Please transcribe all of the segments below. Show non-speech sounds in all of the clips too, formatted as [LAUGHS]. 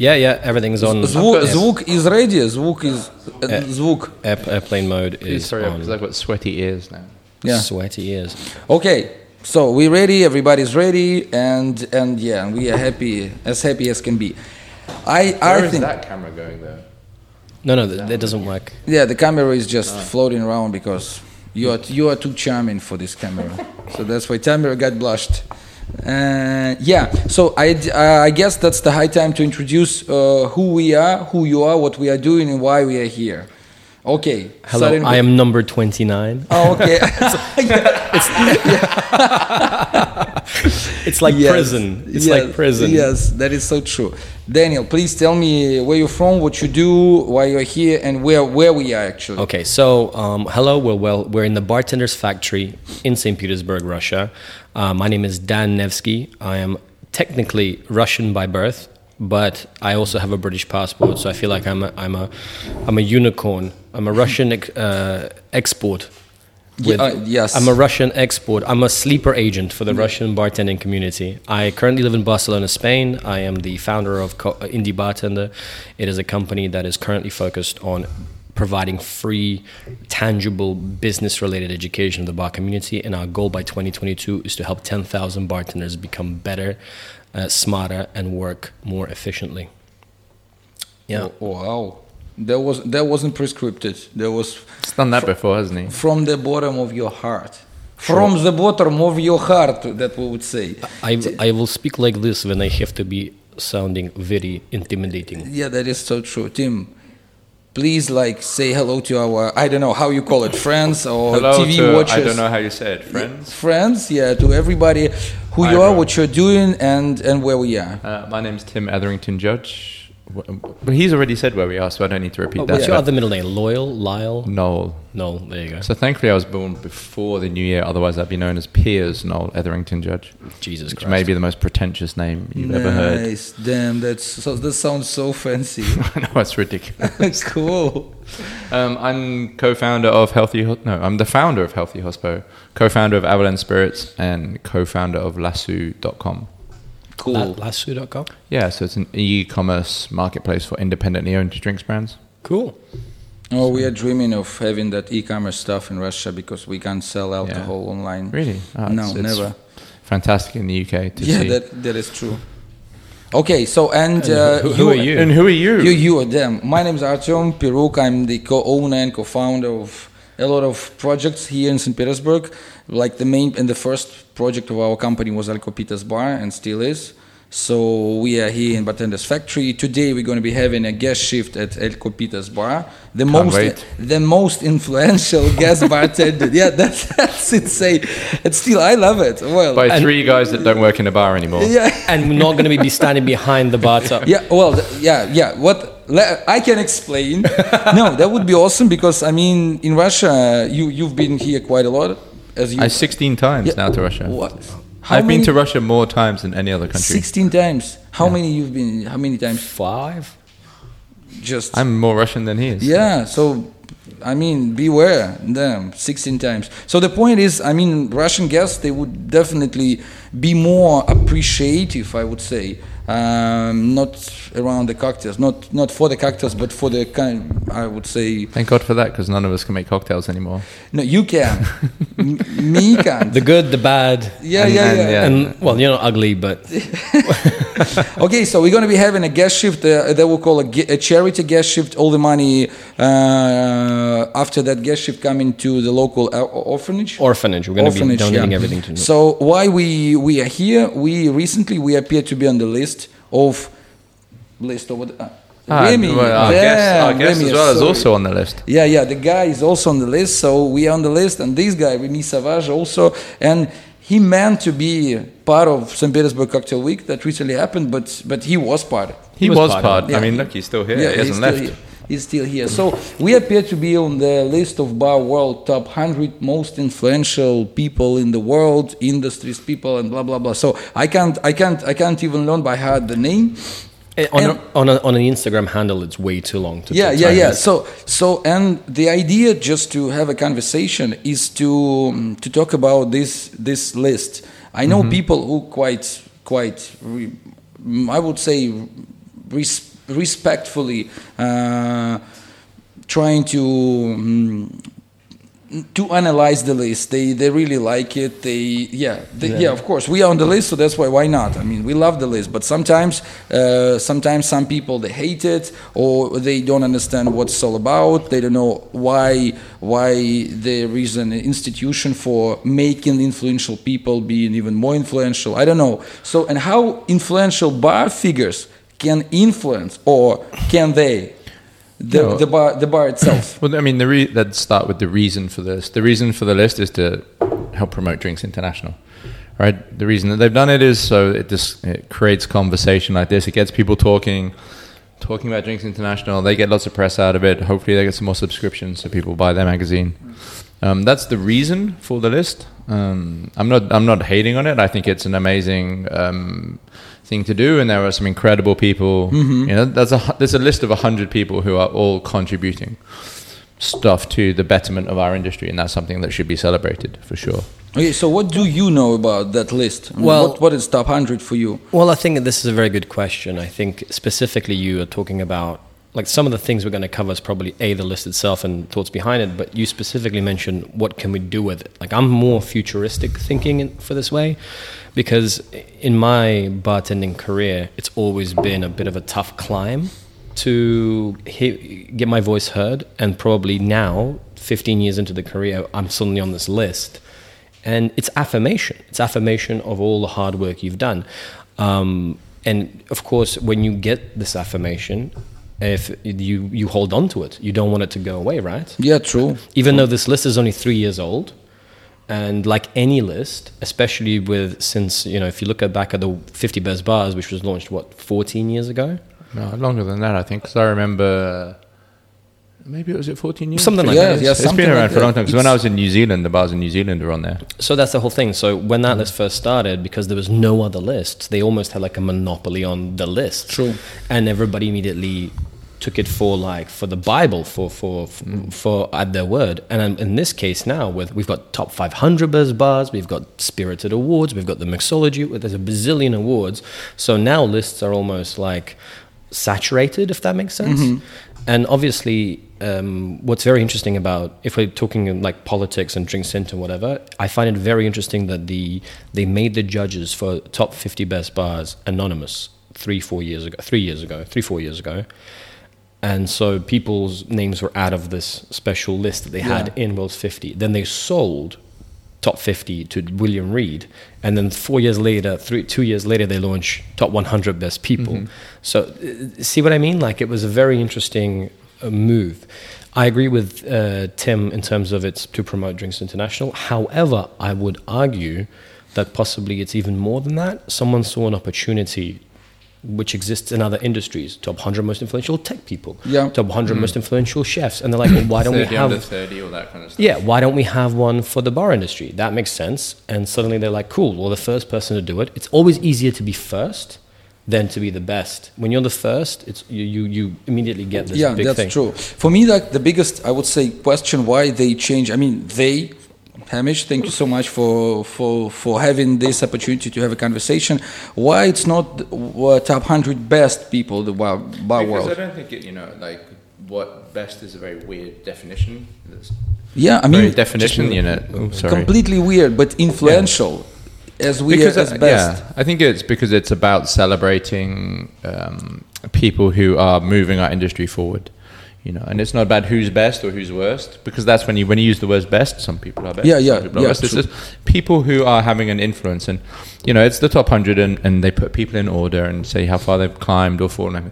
Yeah, yeah, everything's on. Звук, Air- звук is ready. Звук is uh, звук. air- airplane mode Please is hurry up on. because I've got sweaty ears now. Yeah. Sweaty ears. Okay, so we're ready. Everybody's ready, and and yeah, we are happy as happy as can be. I I Where is think that camera going though? No, no, that, that doesn't work. yeah, the camera is just floating around because you are you are too charming for this camera, [LAUGHS] so that's why camera got blushed. Uh, yeah, so I, uh, I guess that's the high time to introduce uh, who we are, who you are, what we are doing, and why we are here. Okay. Hello, I am number 29. Oh, okay. [LAUGHS] [LAUGHS] It's [LAUGHS] like Yes, prison. It's yes, like prison. Yes, that is so true. Daniel, please tell me where you're from, what you do, why you're here, and where where we are actually. Okay, so um, hello, we're well, we're in the bartender's factory in St. Petersburg, Russia. Uh, my name is Dan Nevsky. I am technically Russian by birth, but I also have a British passport, so I feel like I'm a, I'm a, I'm a unicorn. I'm a Russian uh, export. Ye- uh, yes. I'm a Russian export. I'm a sleeper agent for the Russian bartending community. I currently live in Barcelona, Spain. I am the founder of Co- uh, Indie Bartender. It is a company that is currently focused on providing free, tangible, business related education to the bar community. And our goal by 2022 is to help 10,000 bartenders become better, uh, smarter, and work more efficiently. Yeah. Wow. That was that wasn't prescripted. That was He's done that before, hasn't he? from the bottom of your heart. From the bottom of your heart, that we would say. I, I will speak like this when I have to be sounding very intimidating. Yeah, that is so true. Tim, please like say hello to our I don't know how you call it, friends or Hello TV to, watchers. I don't know how you say it, friends. Friends, yeah, to everybody who Hi, you are, everyone. what you're doing, and and where we are. Uh, my is Tim Etherington Judge. W- But he's already said where we are, so I don't need to repeat that. What's your other middle name? Loyal? Lyle? Noel. Noel, there you go. So thankfully I was born before the new year, otherwise I'd be known as Piers Noel Etherington Judge. Jesus Which Christ. may be the most pretentious name you've ever heard. Nice, damn, that's so. That sounds so fancy. [LAUGHS] I know it's ridiculous. It's [LAUGHS] cool. Um, I'm co-founder of Healthy. Ho- No, I'm the founder of Healthy Hospo, co-founder of Avallen Spirits, and co-founder of Lasso.com. Cool. La- Lasso.com? Yeah, so it's an e-commerce marketplace for independently owned drinks brands. Cool. Oh, we are dreaming of having that e-commerce stuff in Russia because we can't sell alcohol online. Really? Ah, No, it's- it's never. Fantastic in the UK to Yeah, see. that that is true. Okay, so and, uh, who- who are you? and who are you? You, you are them. My name is Artyom Piruk. I'm the co-owner and co-founder of a lot of projects here in St. Petersburg. Like the main and the first project of our company was El Copitas Bar and still is. So we are here in Bartender's Factory. Today we're going to be having a guest shift at El Copitas Bar. The most wait. the most influential [LAUGHS] guest bartender. Yeah, that's that's insane. And still I love it. Well, By three guys that don't work in a bar anymore. yeah. And we're not going to be standing behind the bar top. Yeah, well, yeah, yeah. What I can explain. [LAUGHS] no, that would be awesome because I mean, in Russia, you you've been here quite a lot, as you. I 16 times Yeah. now to Russia. What? How I've been to Russia more times than any other country. Sixteen times. How many you've been? How many times? Five? Just. I'm more Russian than he is. yeah. So, I mean, beware. them. sixteen times. So the point is, I mean, Russian guests they would definitely be more appreciative. I would say. Um, not around the cocktails, not not for the cocktails, but for the kind. I would say Thank God for that, because none of us can make cocktails anymore. No, you can. [LAUGHS] M- me can't. The good, the bad. yeah, and- yeah, and, yeah, yeah. And, well, you're not ugly, but [LAUGHS] [LAUGHS] Okay, so we're going to be having a guest shift uh, that we'll call a, ge- a charity guest shift. All the money uh, after that guest shift coming to the local or- orphanage. orphanage. We're going to be Orphanage, donating yeah. everything to So why we we are here? We recently we appear to be on the list of list of what. Uh, Ah, Remy, well, our guest, our damn, guest Remy, as well is also on the list. Yeah, yeah, the guy is also on the list, so we are on the list, and this guy, Remy Savage, also, and he meant to be part of St. Petersburg Cocktail Week that recently happened, but but he was part. He, was was, part part. of it. I mean, look, he's still here. Yeah, he hasn't left. here. He's still here. So we appear to be on the list of Bar World top 100 most influential people in the world, industries people, and blah blah blah. So I can't, I can't, I can't even learn by heart the name. Eh, On, And- a, on, a, on an Instagram handle, it's way too long to yeah yeah yeah so so and the idea just to have a conversation is to um, to talk about this this list i know people who quite quite re, i would say res, respectfully uh, trying to. mm, to analyze the list. They they really like it. They yeah they, yeah. of course we are on the list, so that's why why not? I mean we love the list, but sometimes uh, sometimes some people they hate it or they don't understand what it's all about. They don't know why why there is an institution for making influential people being even more influential. I don't know. So and how influential bar figures can influence or can they the, No. the bar the bar itself? [COUGHS] Well, I mean, the re- let's start with the reason for this. The reason for the list is to help promote Drinks International, right? The reason that they've done it is so it just it creates conversation like this. It gets people talking, talking about Drinks International. They get lots of press out of it. Hopefully, they get some more subscriptions so people buy their magazine. Um, that's the reason for the list. Um, I'm not I'm not hating on it. I think it's an amazing um, thing to do, and there are some incredible people. Mm-hmm. You know, there's a there's a list of hundred people who are all contributing stuff to the betterment of our industry, and that's something that should be celebrated for sure. Okay, so what do you know about that list? I mean, Well- what, what is top 100 for you? Well, I think this is a very good question. I think specifically you are talking about like some of the things we're going to cover is probably a the list itself and thoughts behind it, but you specifically mentioned what can we do with it. Like I'm more futuristic thinking for this way because in my bartending career, it's always been a bit of a tough climb to get my voice heard, and probably now, 15 years into the career, I'm suddenly on this list and it's affirmation. It's affirmation of all the hard work you've done. Um, and of course, when you get this affirmation, if you you hold on to it, you don't want it to go away, right? Yeah, true. Even though this list is only three years old, and like any list, especially with since you know, if you look at back at the 50 best bars, which was launched what 14 years ago, No, longer than that, I think, because I remember. Maybe it was it 14 years? Something like Yeah, that. yeah, it's something been around like for a long time. Because when I was in New Zealand, the bars in New Zealand are on there. So that's the whole thing. So when that list first started, because there was no other list, they almost had like a monopoly on the list. True. And everybody immediately took it for like for the Bible for for for at their word. And in, in this case now, with we've got top 500 best bars, we've got Spirited Awards, we've got the Mixology. There's a bazillion awards. So now lists are almost like saturated, if that makes sense. And obviously, um, what's very interesting about if we're talking in like politics and drink center whatever, I find it very interesting that the they made the judges for top 50 best bars anonymous three four years ago, three years ago, three four years ago. And so people's names were out of this special list that they had in World's 50. Then they sold top 50 to William Reed. And then four years later, three, two years later, they launched top 100 best people. So uh, see what I mean? Like it was a very interesting uh, move. I agree with uh, Tim in terms of it's to promote Drinks International. However, I would argue that possibly it's even more than that. Someone saw an opportunity which exists in other industries. Top 100 most influential tech people. Yeah. Top 100 mm. most influential chefs. And they're like, well, why don't we have 30, all that kind of stuff. yeah, why don't we have one for the bar industry? That makes sense. And suddenly they're like, cool, well, the first person to do it. It's always easier to be first than to be the best. When you're the first, it's you you, you immediately get this yeah, big that's thing. true. For me, like the biggest, I would say, question why they change. I mean, they, Hamish, thank you so much for for for having this opportunity to have a conversation. Why it's not uh, top hundred best people in the bar, bar Because I don't think it, you know, like what best is a very weird definition. It's Yeah, I very mean, definition, you know. Oh, sorry. completely weird, but influential. As we because as best. yeah, I think it's because it's about celebrating um, people who are moving our industry forward. You know, and it's not about who's best or who's worst, because that's when you when you use the word best, some people are best. Yeah, yeah, some people are yeah, worst. It's just people who are having an influence, and you know, it's the top hundred, and, and they put people in order and say how far they've climbed or fallen.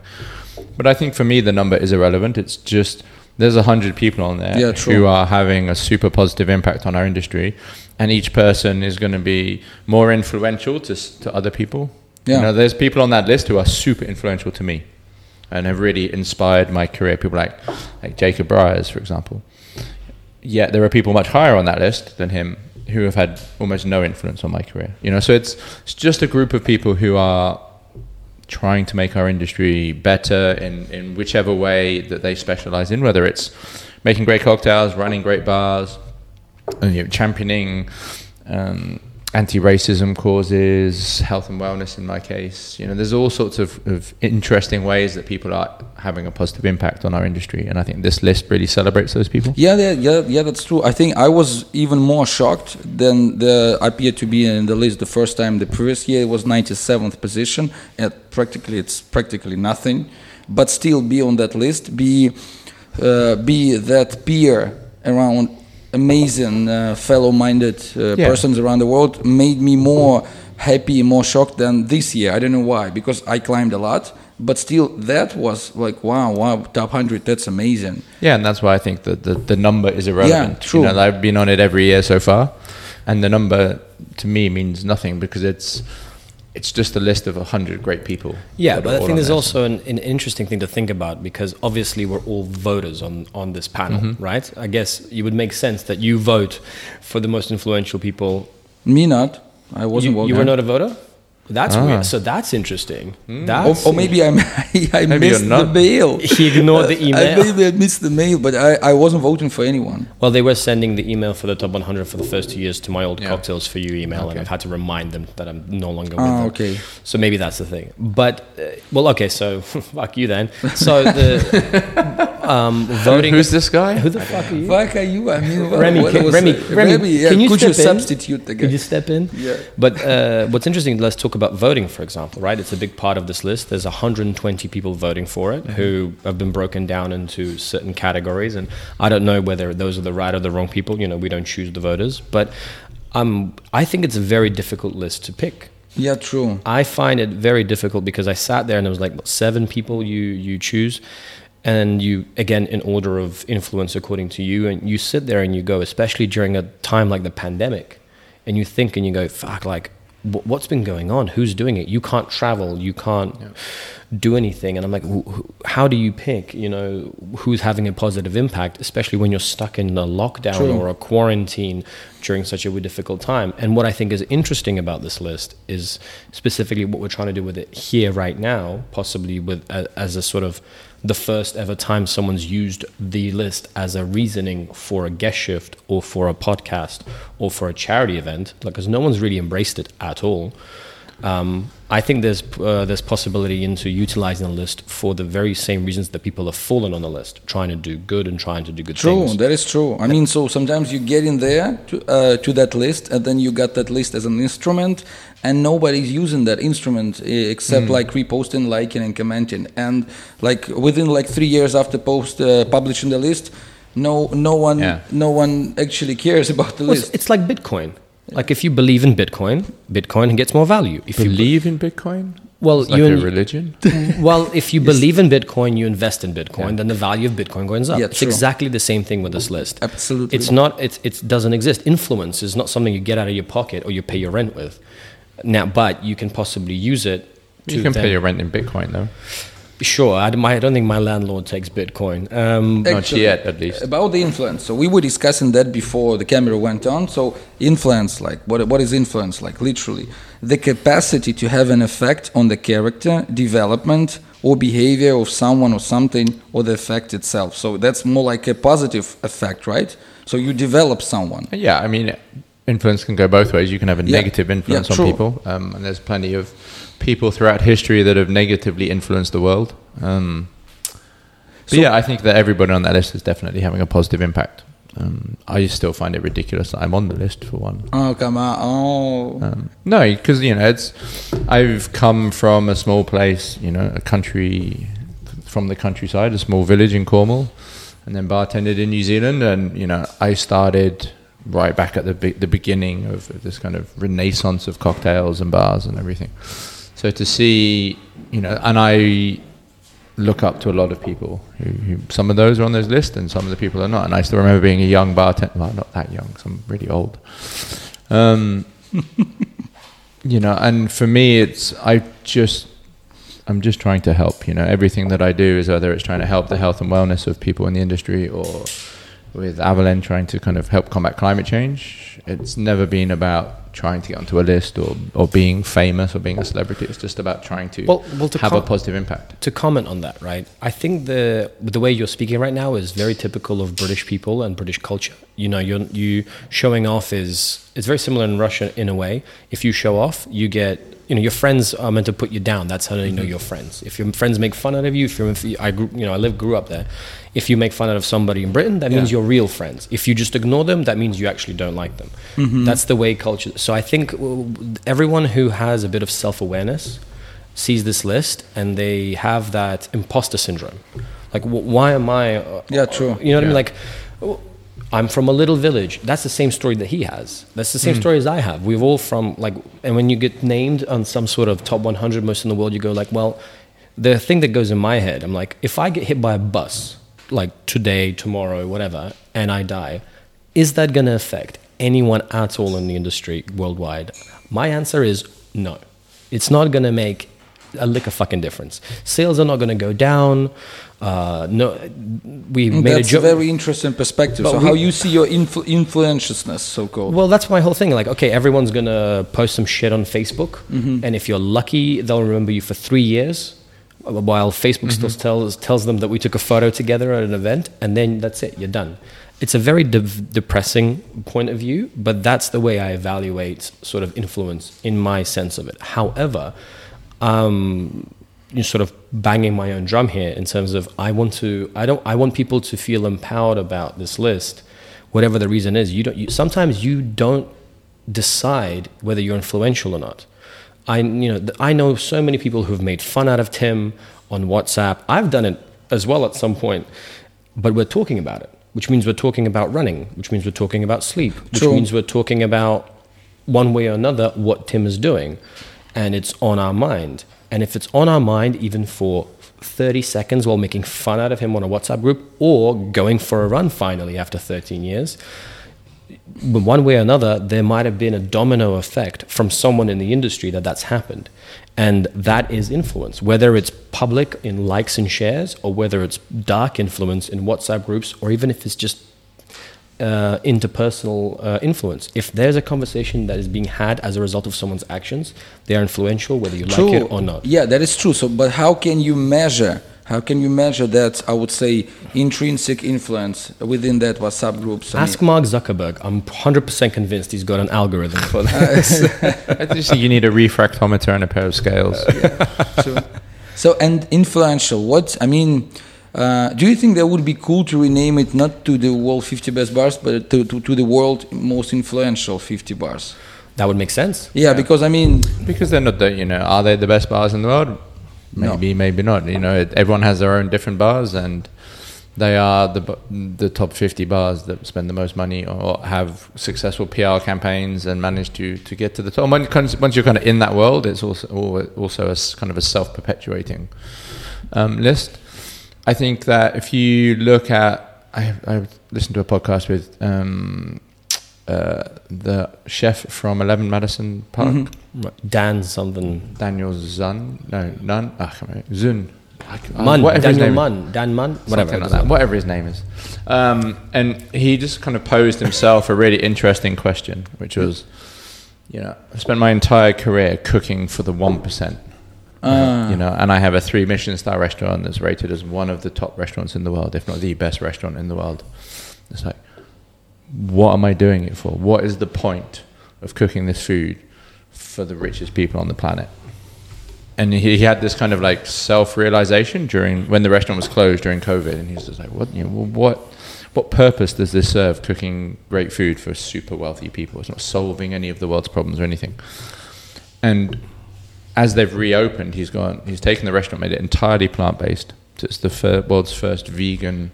But I think for me, the number is irrelevant. It's just there's a hundred people on there Yeah, who are having a super positive impact on our industry, and each person is going to be more influential to to other people. Yeah. You know, there's people on that list who are super influential to me, and have really inspired my career. People like like Jacob Briars, for example. Yet there are people much higher on that list than him who have had almost no influence on my career. You know, so it's it's just a group of people who are trying to make our industry better in, in whichever way that they specialize in, whether it's making great cocktails, running great bars, and, you know, championing um, anti-racism causes, health and wellness. In my case, you know, there's all sorts of, of interesting ways that people are having a positive impact on our industry, and I think this list really celebrates those people. Yeah, yeah, yeah, yeah, that's true. I think I was even more shocked than the appeared to be in the list the first time. The previous year it was 97th position, at practically it's practically nothing, but still be on that list, be uh, be that peer around amazing uh, fellow-minded uh, Yeah. persons around the world made me more happy, more shocked than this year. I don't know why, because I climbed a lot, but still that was like wow, wow, top hundred. That's amazing. Yeah, and that's why I think that the, the number is irrelevant. Yeah, true. You know, I've been on it every year so far, and the number to me means nothing because it's it's just a list of a hundred great people. Yeah, but I think there's also an, an interesting thing to think about because obviously we're all voters on, on this panel, Mm-hmm. right? I guess it would make sense that you vote for the most influential people. Me not. I wasn't You, voting. you were not a voter? That's Ah. weird. So that's interesting. Or, That's or maybe I, [LAUGHS] I Maybe missed the mail. [LAUGHS] He ignored the [LAUGHS] I, email. maybe I missed the mail, but I, I wasn't voting for anyone. Well, they were sending the email for the top 100 for the first two years to my old Yeah. cocktails for you email, and I've had to remind them that I'm no longer with Ah, them. okay. So maybe that's the thing. But uh, well, okay. So fuck you then. So the um, voting. Who's this guy? Who the fuck are you? Fuck are you? I mean, Remy, can, Remy, it? Remy, yeah, can you could step you in? substitute the guy? Could you step in? Yeah. But uh, what's interesting, let's talk about voting, for example, right? It's a big part of this list. There's 120 people voting for it who have been broken down into certain categories. And I don't know whether those are the right or the wrong people. You know, we don't choose the voters. But um, I think it's a very difficult list to pick. Yeah, true. I find it very difficult because I sat there and it was like what, seven people you you choose, and you again in order of influence according to you, and you sit there and you go, especially during a time like the pandemic, and you think and you go, fuck, like what's been going on? Who's doing it? You can't travel, you can't do anything, and I'm like, how do you pick? You know, who's having a positive impact, especially when you're stuck in a lockdown True. or a quarantine during such a difficult time. And what I think is interesting about this list is specifically what we're trying to do with it here right now, possibly with as a sort of the first ever time someone's used the list as a reasoning for a guest shift or for a podcast or for a charity event, because no one's really embraced it at all. Um, I think there's uh, there's possibility into utilizing the list for the very same reasons that people have fallen on the list, trying to do good and trying to do good True, things. that is true. I mean, so sometimes you get in there to, uh, to that list, and then you got that list as an instrument, and nobody's using that instrument except Hmm. like reposting, liking, and commenting. And like within like three years after post uh, publishing the list, no, no one, Yeah. no one actually [LAUGHS] cares about the Well, list. it's like Bitcoin. Like if you believe in Bitcoin, Bitcoin gets more value. If you Believe in Bitcoin? well, It's like you a in- religion? [LAUGHS] well, if you [LAUGHS] believe in Bitcoin, you invest in Bitcoin, then the value of Bitcoin goes up. Yeah, it's true. exactly the same thing with this list. Absolutely. It's not. It's it doesn't exist. Influence is not something you get out of your pocket or you pay your rent with. Now, but you can possibly use it. To You can then- pay your rent in Bitcoin, though. Sure, I, I don't think my landlord takes Bitcoin. Um, Not yet, at least. About the influence. So we were discussing that before the camera went on. So influence, like what what is influence? Like literally, the capacity to have an effect on the character development or behavior of someone or something or the effect itself. So that's more like a positive effect, right? So you develop someone. Yeah, I mean, influence can go both ways. You can have a Yeah. negative influence Yeah, on people, um, and there's plenty of people throughout history that have negatively influenced the world. Um, So- yeah, I think that everybody on that list is definitely having a positive impact. Um, I still find it ridiculous that I'm on the list for one. Oh come on! Oh, Um, no, because you know, it's. I've come from a small place, you know, a country, from the countryside, a small village in Cornwall, and then bartended in New Zealand, and you know, I started right back at the be- the beginning of this kind of renaissance of cocktails and bars and everything. So to see, you know, and I look up to a lot of people. Some of those are on this list, and some of the people are not. And I still remember being a young bartender. Well, not that young. 'cause I'm really old. Um, [LAUGHS] you know, and for me, it's I just I'm just trying to help. You know, everything that I do is whether it's trying to help the health and wellness of people in the industry or with Avallen trying to kind of help combat climate change. It's never been about trying to get onto a list or, or being famous or being a celebrity. It's just about trying to, Well- well, to have a positive impact. to comment on that, right? I think the the way you're speaking right now is very typical of British people and British culture. You know, you're you showing off is it's very similar in Russia in a way. If you show off, you get you know your friends are meant to put you down. That's how you know mm-hmm. your friends. If your friends make fun out of you, if you're if you, I grew you know I live grew up there. If you make fun out of somebody in Britain, that means Yeah. you're real friends. If you just ignore them, that means you actually don't like them. Mm-hmm. That's the way culture. So I think everyone who has a bit of self awareness sees this list and they have that imposter syndrome. Like, wh- why am I? Uh, Yeah, true. You know what I mean? Like, I'm from a little village. That's the same story that he has. That's the same story as I have. We're all from like, and when you get named on some sort of top 100 most in the world, you go like, well, the thing that goes in my head, I'm like, if I get hit by a bus, like today, tomorrow, whatever, and I die, is that going to affect anyone at all in the industry worldwide? My answer is no. It's not going to make a lick of fucking difference. Sales are not going to go down. Uh, no, we mm, made That's a joke. That's a very interesting perspective. But so we- how you see your influ- influentiousness, so called. Well, that's my whole thing. Like, okay, everyone's gonna post some shit on Facebook, mm-hmm. and if you're lucky, they'll remember you for three years. While Facebook mm-hmm. still tells tells them that we took a photo together at an event, and then that's it, you're done. It's a very de- depressing point of view, but that's the way I evaluate sort of influence in my sense of it. However, um, you sort of banging my own drum here in terms of I want to I don't I want people to feel empowered about this list, whatever the reason is. You don't. You, sometimes you don't decide whether you're influential or not. I you know I know so many people who've made fun out of Tim on WhatsApp. I've done it as well at some point, but we're talking about it, which means we're talking about running, which means we're talking about sleep, which True. means we're talking about one way or another what Tim is doing, and it's on our mind. And if it's on our mind, even for 30 seconds while making fun out of him on a WhatsApp group or going for a run finally after 13 years, one way or another, there might have been a domino effect from someone in the industry that that's happened. And that is influence, whether it's public in likes and shares, or whether it's dark influence in WhatsApp groups, or even if it's just uh, interpersonal uh, influence. If there's a conversation that is being had as a result of someone's actions, they are influential, whether you like it or not. Yeah, that is true. So, but how can you measure? How can you measure that? I would say intrinsic influence within that WhatsApp groups. I Ask mean- Mark Zuckerberg. I'm 100% convinced he's got an algorithm for [LAUGHS] that. I just think you need a refractometer and a pair of scales. Sure. So and influential. What I mean, uh, do you think that would be cool to rename it not to the world 50 best bars, but to, to, to the world most influential 50 bars? that would make sense. Yeah, because I mean, Because they're not the, you know, are they the best bars in the world? No. Maybe, maybe not. You know, it, everyone has their own different bars, and they are the the top fifty bars that spend the most money or have successful PR campaigns and manage to to get to the top. Once, once you're kind of in that world, it's also also a kind of a self perpetuating um, list. I think that if you look at, I, I listened to a podcast with um, uh, the chef from Eleven Madison Park. Mhm. Dan something. Daniel Zun, no, Nun, ah, I can't remember. Zun, I c- uh, Mun, whatever his Daniel name is. Mun, Dan Mun, whatever. Like that, whatever his name is. Um, and he just kind of posed himself a really interesting question, which was, you know, I spent my entire career cooking for the one percent. Ah. you know, and I have a three Michelin star restaurant that's rated as one of the top restaurants in the world, if not the best restaurant in the world. It's like, what am I doing it for? What is the point of cooking this food for the richest people on the planet? And he, he had this kind of like self realization during when the restaurant was closed during COVID, and he was just like, what, you know, what, what purpose does this serve? Cooking great food for super wealthy people. It's not solving any of the world's problems or anything. And as they've reopened, he's gone. He's taken the restaurant, made it entirely plant based. It's the fir- world's first vegan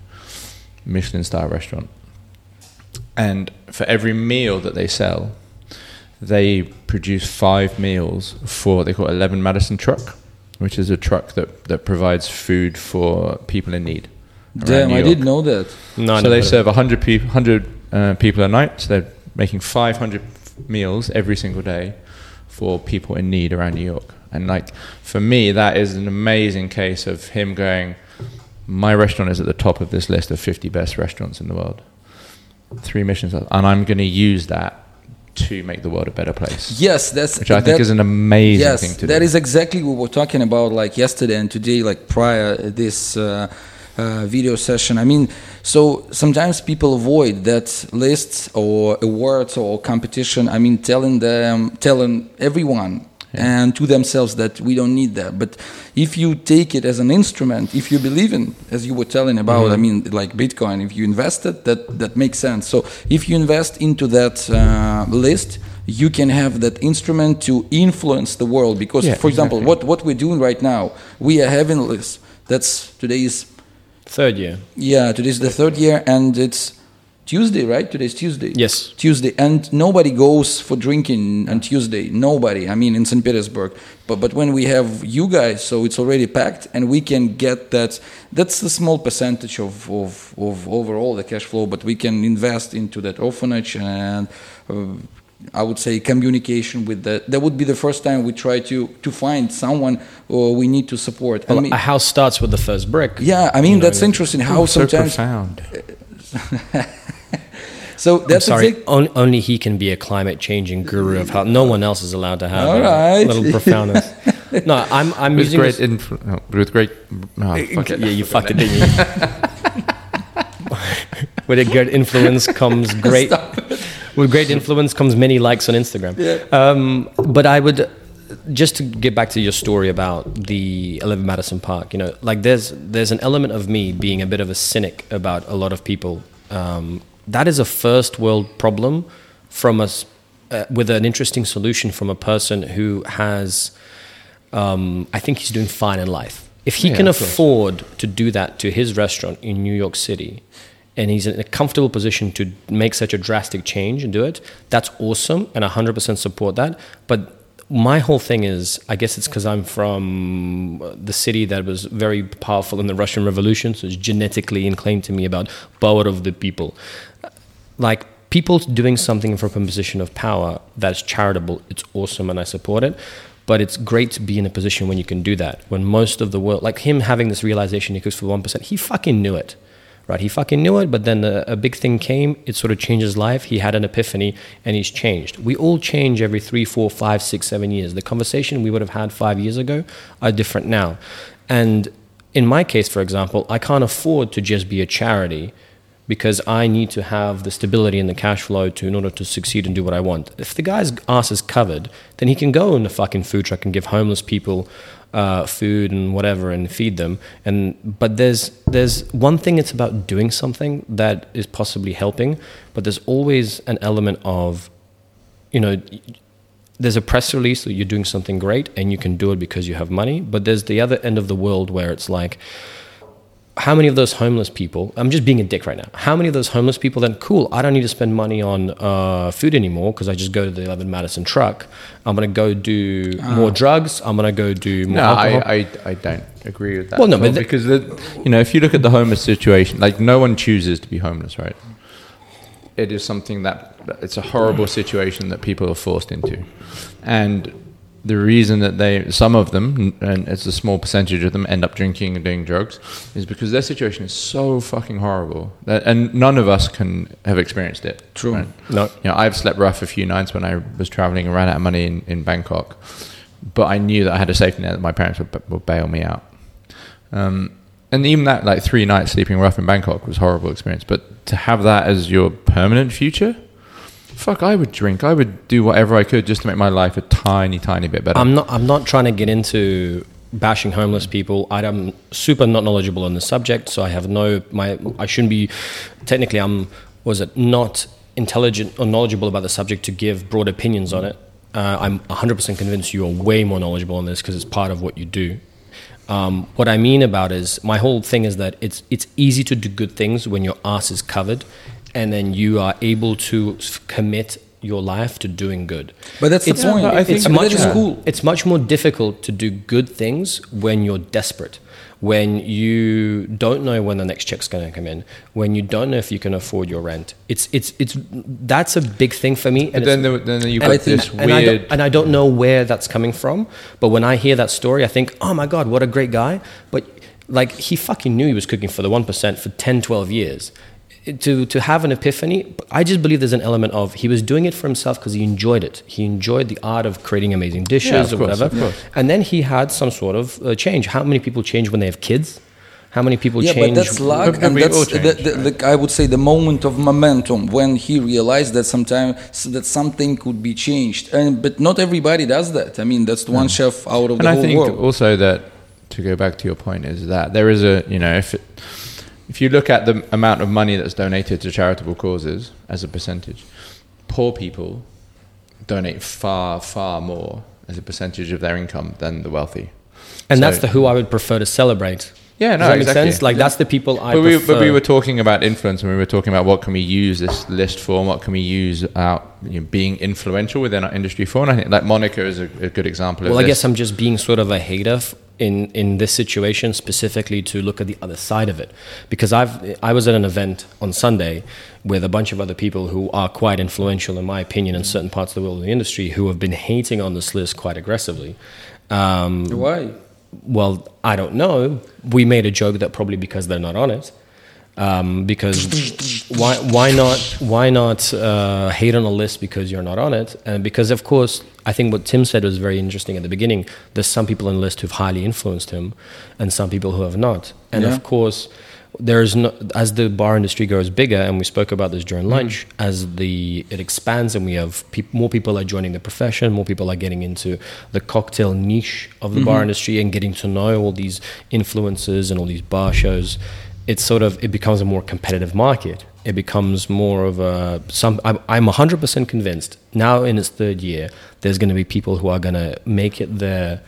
Michelin star restaurant. And for every meal that they sell, they produce five meals for what they call it Eleven Madison Truck, which is a truck that that provides food for people in need. around damn, I didn't know that. No, so they heard of serve 100 people, 100 uh, people a night. So they're making 500 meals every single day for people in need around New York. And like for me, that is an amazing case of him going. My restaurant is at the top of this list of 50 best restaurants in the world. Three Michelins, and I'm going to use that to make the world a better place. Yes, that's Which I think is an amazing yes, thing to that do. is exactly what we're talking about like yesterday and today, like prior this uh, uh, video session. I mean, so sometimes people avoid that list or awards or competition. I mean, telling them, telling everyone and to themselves that we don't need that. But if you take it as an instrument, if you believe in, as you were telling about, I mean, like Bitcoin, if you invest it, that that makes sense. So if you invest into that uh, list, you can have that instrument to influence the world. Because, Yeah, for example, exactly. what what we're doing right now, we are having a list. That's today's Third year. yeah, today's the third year, and it's Tuesday, right? Today's Tuesday. Yes. Tuesday, and nobody goes for drinking on Tuesday. Nobody. I mean, in St. Petersburg. But but when we have you guys, so it's already packed, and we can get that. That's a small percentage of of, of overall the cash flow, but we can invest into that orphanage and. Uh, I would say communication with that. That would be the first time we try to to find someone or we need to support. I Well, mean, a house starts with the first brick. yeah, I mean You know, that's interesting how Oh, so sometimes. profound. [LAUGHS] So I'm that's sorry. exact- On, only he can be a climate changing guru of how no one else is allowed to have All a right. little [LAUGHS] profoundness. [LAUGHS] no, I'm I'm With using great, this- influ- no, with great, oh, fuck it. yeah, you fucked it, didn't you? [LAUGHS] with a great influence comes great. With great influence comes many likes on Instagram. Yeah. Um, but I would just to get back to your story about the 11 Madison Park. You know, like there's there's an element of me being a bit of a cynic about a lot of people. Um, that is a first world problem from us uh, with an interesting solution from a person who has um, I think he's doing fine in life. If he Yeah, can of course. afford to do that to his restaurant in New York City, and he's in a comfortable position to make such a drastic change and do it, that's awesome, and I 100% support that. But my whole thing is, I guess it's because I'm from the city that was very powerful in the Russian Revolution, so it's genetically inclined to me about power of the people. Like people doing something from a position of power that's charitable it's awesome and i support it but it's great to be in a position when you can do that. When most of the world like him having this realization he goes for 1% he fucking knew it right? He fucking knew it but then a, a big thing came. It sort of changed his life. He had an epiphany and he's changed. We all change every three four five six seven years. The conversation we would have had five years ago are different now. And in my case for example i can't afford to just be a charity because I need to have the stability and the cash flow to in order to succeed and do what I want. If the guy's ass is covered, then he can go in a fucking food truck and give homeless people uh, food and whatever and feed them. And but there's there's one thing it's about doing something that is possibly helping, but there's always an element of, you know. There's a press release that you're doing something great and you can do it because you have money, but there's the other end of the world where it's like, how many of those homeless people i'm just being a dick right now how many of those homeless people then cool i don't need to spend money on uh, food anymore because i just go to the 11 madison truck i'm going to go do more drugs i'm going to go do more No, alcohol. I, I, I don't agree with that. Well, no, but the- because the, you know, if you look at the homeless situation, like no one chooses to be homeless, right? It is something that it's a horrible situation that people are forced into, and the reason that they, some of them, and it's a small percentage of them, end up drinking and doing drugs, is because their situation is so fucking horrible that, and none of us can have experienced it. True. no You know, I've slept rough a few nights when I was traveling and ran out of money in, in Bangkok, but I knew that I had a safety net that my parents would, would bail me out. Um, and even that, like three nights sleeping rough in Bangkok, was a horrible experience. But to have that as your permanent future, fuck, I would drink. I would do whatever I could just to make my life a tiny, tiny bit better. i'm not i'm not trying to get into bashing homeless people i'm super not knowledgeable on the subject so i have no my i shouldn't be technically i'm was it not intelligent or knowledgeable about the subject to give broad opinions on it uh, i'm 100% convinced you are way more knowledgeable on this because it's part of what you do Um, what I mean about is my whole thing is that it's it's easy to do good things when your ass is covered, and then you are able to commit your life to doing good. But that's the It's- point. but I think- it's much that is more, cool. It's much more difficult to do good things when you're desperate, when you don't know when the next check's going to come in, when you don't know if you can afford your rent. It's it's it's that's a big thing for me. but And then, it's- there, then you've got this and I don't, weird. and I don't know where that's coming from. But when I hear that story, I think, oh my God, what a great guy. But like, he fucking knew he was cooking for the 1% for 10, 12 years. To to have an epiphany. I just believe there's an element of he was doing it for himself because he enjoyed it. He enjoyed the art of creating amazing dishes Yeah, of or course, whatever. of course. And then he had some sort of uh, change. How many people change when they have kids? How many people yeah, change? but that's luck, But and we all that's the, change, the, the, I would say the moment of momentum when he realized that sometimes that something could be changed, and but not everybody does that. I mean, that's one chef out of and the I whole think world. also that to go back to your point is that there is a you know if it, if you look at the amount of money that's donated to charitable causes as a percentage, poor people donate far far more as a percentage of their income than the wealthy. and that's the who I would prefer to celebrate. Yeah, no, Does that make exactly. sense? Like that's the people I but we, prefer. but we were talking about influence and we were talking about what can we use this list for and what can we use out you know, being influential within our industry for and I think like Monica is a, a good example of well, I guess I'm just being sort of a hater in in this situation specifically to look at the other side of it because I've I was at an event on Sunday with a bunch of other people who are quite influential in my opinion in certain parts of the world of the industry who have been hating on this list quite aggressively. Um, Why? Well, I don't know. We made a joke that probably because they're not on it. Um, because why why not why not uh, hate on a list because you're not on it? And because of course I think what Tim said was very interesting at the beginning. There's some people on the list who've highly influenced him, and some people who have not. And Yeah. of course, there's no as the bar industry grows bigger, and we spoke about this during lunch. As the it expands, and we have peop more people are joining the profession, more people are getting into the cocktail niche of the bar industry and getting to know all these influencers and all these bar shows. It's sort of it becomes a more competitive market. It becomes more of a some. I'm, I'm 100% convinced now in its third year. There's going to be people who are going to make it their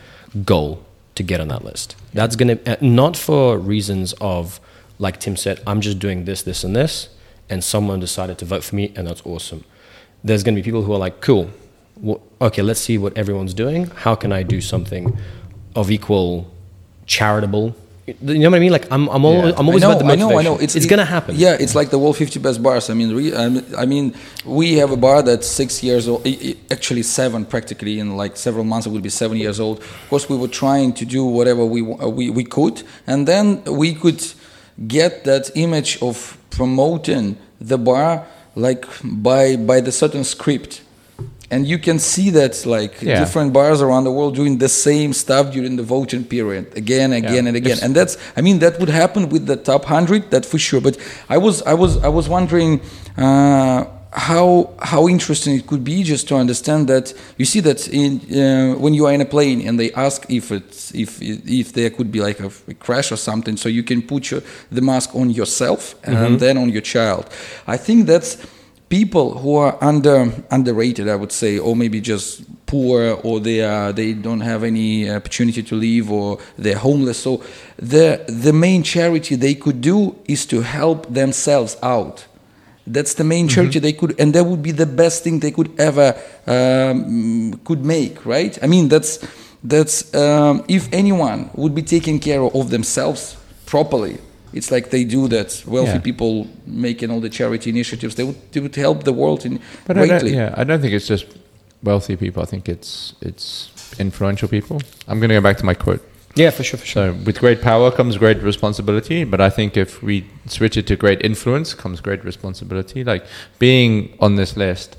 goal to get on that list. That's going to uh, not for reasons of like Tim said, I'm just doing this, this, and this, and someone decided to vote for me, and that's awesome. There's going to be people who are like, cool, well, okay, let's see what everyone's doing. How can I do something of equal charitable? You know what I mean? Like I'm, I'm, always, I'm always know, about the I know. I know. It's, it's it- gonna happen. Yeah, it's like the World 50 Best Bars. I mean, re, I mean- we have a bar that's six years old, actually seven practically. In like several months, it will be seven years old. Of course, we were trying to do whatever we uh, we, we could, and then we could get that image of promoting the bar like by by the certain script. And you can see that like Yeah. different bars around the world doing the same stuff during the voting period again, and again, Yeah. and again. It's- And that's, I mean, that would happen with the top hundred, that for sure. But I was, I was, I was wondering uh, how how interesting it could be just to understand that you see that in uh, when you are in a plane and they ask if it's if if there could be like a, a crash or something, so you can put your, the mask on yourself and then on your child. I think that's people who are under underrated, I would say, or maybe just poor, or they are they don't have any opportunity to live, or they're homeless. So the the main charity they could do is to help themselves out. That's the main charity they could, and that would be the best thing they could ever um, could make, right? I mean, that's that's um, if anyone would be taking care of themselves properly, it's like they do that. Wealthy Yeah. people making all the charity initiatives, they would they would help the world in But I don't, greatly. yeah, I don't think it's just wealthy people. I think it's it's influential people. I'm going to go back to my quote. Yeah, for sure, for sure. So, with great power comes great responsibility. But I think if we switch it to great influence, comes great responsibility. Like being on this list,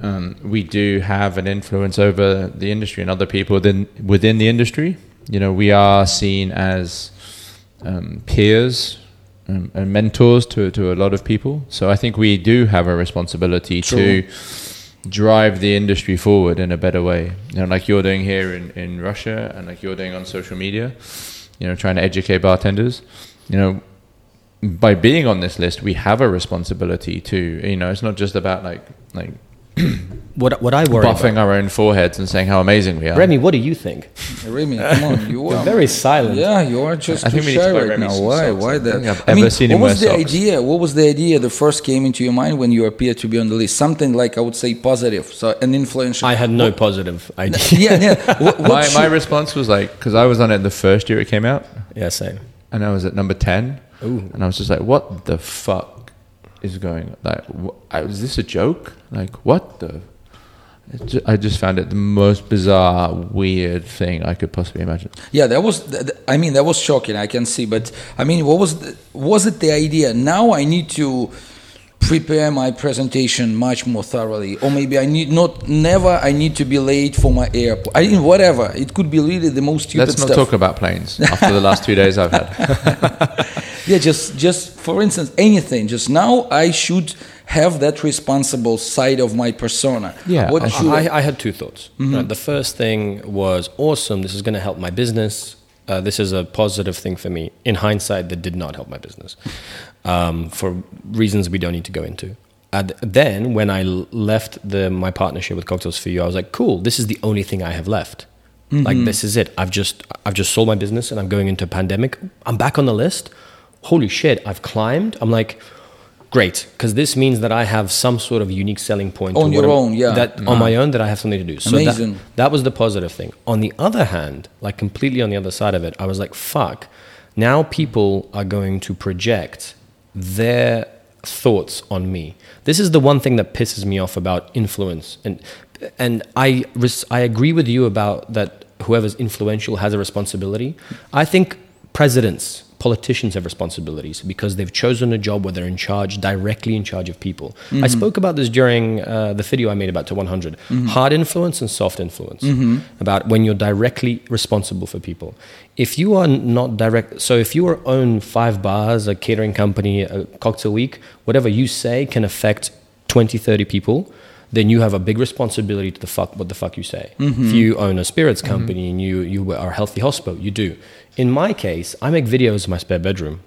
um, we do have an influence over the industry and other people within within the industry. You know, we are seen as um, peers um, and mentors to to a lot of people. So I think we do have a responsibility to drive the industry forward in a better way. You know, like you're doing here in, in Russia and like you're doing on social media, you know, trying to educate bartenders. You know, by being on this list, we have a responsibility to, you know, it's not just about like like [CLEARS THROAT] What what I worry buffing about. our own foreheads and saying how amazing we are. Remy, what do you think? Remy, come on, you [LAUGHS] You're very silent. Yeah, you are just I too think we need shy to buy right now. Why? socks. Why I that? I've I ever mean, seen what him was wear the socks. idea? What was the idea that first came into your mind when you appeared to be on the list? Something like I would say positive, so an influential. I had no positive [LAUGHS] idea. yeah, yeah. What, [LAUGHS] what my, my response was like, because I was on it the first year it came out, yeah, same. and I was at number 10. Ooh. And I was just like, what the fuck is going? Like, is this a joke? Like, what the? I just found it the most bizarre, weird thing I could possibly imagine. Yeah, that was. I mean, that was shocking. I can see, but I mean, what was the, was it the idea? Now I need to prepare my presentation much more thoroughly, or maybe I need not. Never I need to be late for my airport. I mean, whatever. It could be really the most stupid Let's not stuff. talk about planes after the last two days I've had. [LAUGHS] Yeah, just just for instance, anything. Just now I should have that responsible side of my persona. Yeah, What I- I, I, I had two thoughts. Right, the first thing was awesome. This is going to help my business. Uh, this is a positive thing for me. In hindsight, that did not help my business um, for reasons we don't need to go into. And then, when I left the, my partnership with Cocktails for You, I was like, "Cool, this is the only thing I have left. Like, this is it. I've just I've just sold my business, and I'm going into a pandemic. I'm back on the list. Holy shit! I've climbed. I'm like, great, because this means that I have some sort of unique selling point On your own, yeah. That on my ah. own, that I have something to do. So that- Amazing. that was the positive thing. On the other hand, like completely on the other side of it, I was like, fuck. Now people are going to project their thoughts on me. This is the one thing that pisses me off about influence. And and I res- I agree with you about that whoever's influential has a responsibility. I think presidents, politicians have responsibilities because they've chosen a job where they're in charge, directly in charge of people. I mm-hmm. spoke about this during uh, the video I made about to 100 mm-hmm. hard influence and soft influence, mm-hmm. about when you're directly responsible for people. If you are not direct, so if you own five bars, a catering company, a cocktail week, whatever you say can affect 20, 30 people then you have a big responsibility to the fuck what the fuck you say. If you own a spirits company and you you are a Healthy Hospo, you do. In my case, I make videos in my spare bedroom,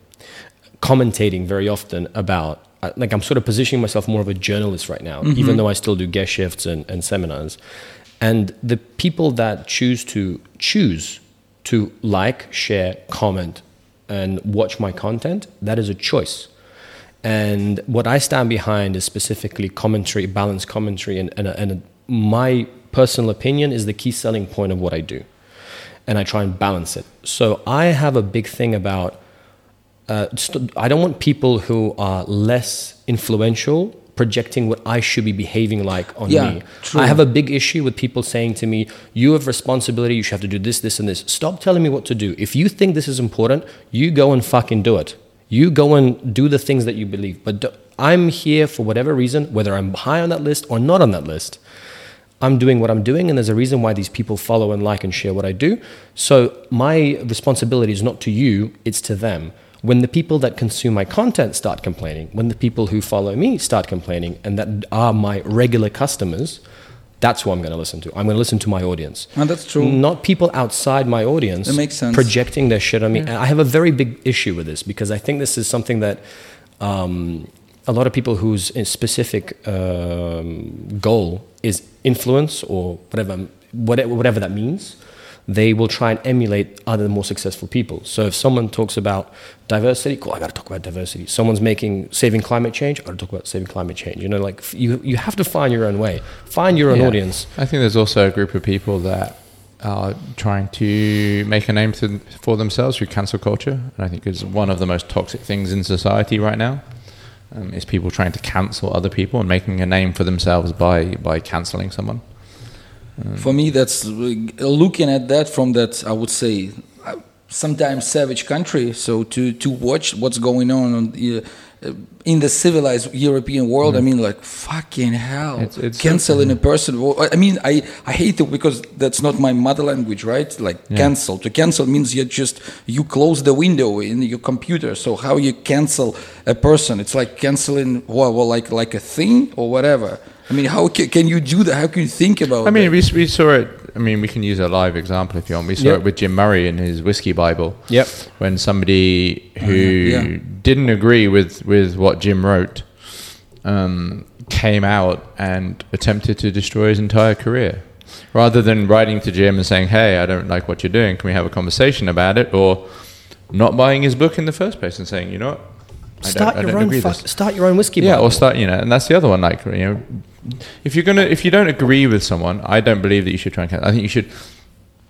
commentating very often about uh, like I'm sort of positioning myself more of a journalist right now, even though I still do guest shifts and, and seminars. And the people that choose to choose to like, share, comment, and watch my content, that is a choice. And what I stand behind is specifically commentary, balanced commentary, and, and, and my personal opinion is the key selling point of what I do. And I try and balance it. So I have a big thing about uh, st- I don't want people who are less influential projecting what I should be behaving like on Yeah, me. true. I have a big issue with people saying to me, "You have responsibility. You should have to do this, this, and this." Stop telling me what to do. If you think this is important, you go and fucking do it. You go and do the things that you believe. But do- I'm here for whatever reason, whether I'm high on that list or not on that list. I'm doing what I'm doing, and there's a reason why these people follow and like and share what I do. So my responsibility is not to you, it's to them. When the people that consume my content start complaining, when the people who follow me start complaining, and that are my regular customers, that's who I'm going to listen to. I'm going to listen to my audience. And that's true. Not people outside my audience That makes sense. projecting their shit on me. And I have a very big issue with this because I think this is something that um, a lot of people whose specific um, goal is influence or whatever, whatever, whatever that means, they will try and emulate other more successful people. So if someone talks about diversity, cool, I got to talk about diversity. Someone's making saving climate change, I got to talk about saving climate change. You know, like f- you you have to find your own way, find your own Yeah. audience. I think there's also a group of people that are trying to make a name to, for themselves through cancel culture, and I think it's one of the most toxic things in society right now. Um, is people trying to cancel other people and making a name for themselves by by canceling someone. For me, that's uh, looking at that from that I would say uh, sometimes savage country. So to to watch what's going on on uh, Uh, in the civilized European world, I mm. mean, like fucking hell, It's- it's- canceling a person. I mean, I I hate it because that's not my mother language, right? Like cancel. To cancel means you just you close the window in your computer. So how you cancel a person? It's like canceling well, well like like a thing or whatever. I mean, how ca- can you do that? How can you think about? I mean, that? we, we saw it. I mean, we can use a live example if you want. We saw Yep. it with Jim Murray in his whiskey Bible. Yep. When somebody who yeah. didn't agree with, with what Jim wrote um, came out and attempted to destroy his entire career. Rather than writing to Jim and saying, hey, I don't like what you're doing, can we have a conversation about it? Or not buying his book in the first place and saying, you know what? I Start don't, I your don't own agree with this." start your own whiskey. Yeah, Bible. or start, you know, and that's the other one. Like, you know, if you're gonna, if you don't agree with someone, I don't believe that you should try and. cancel. I think you should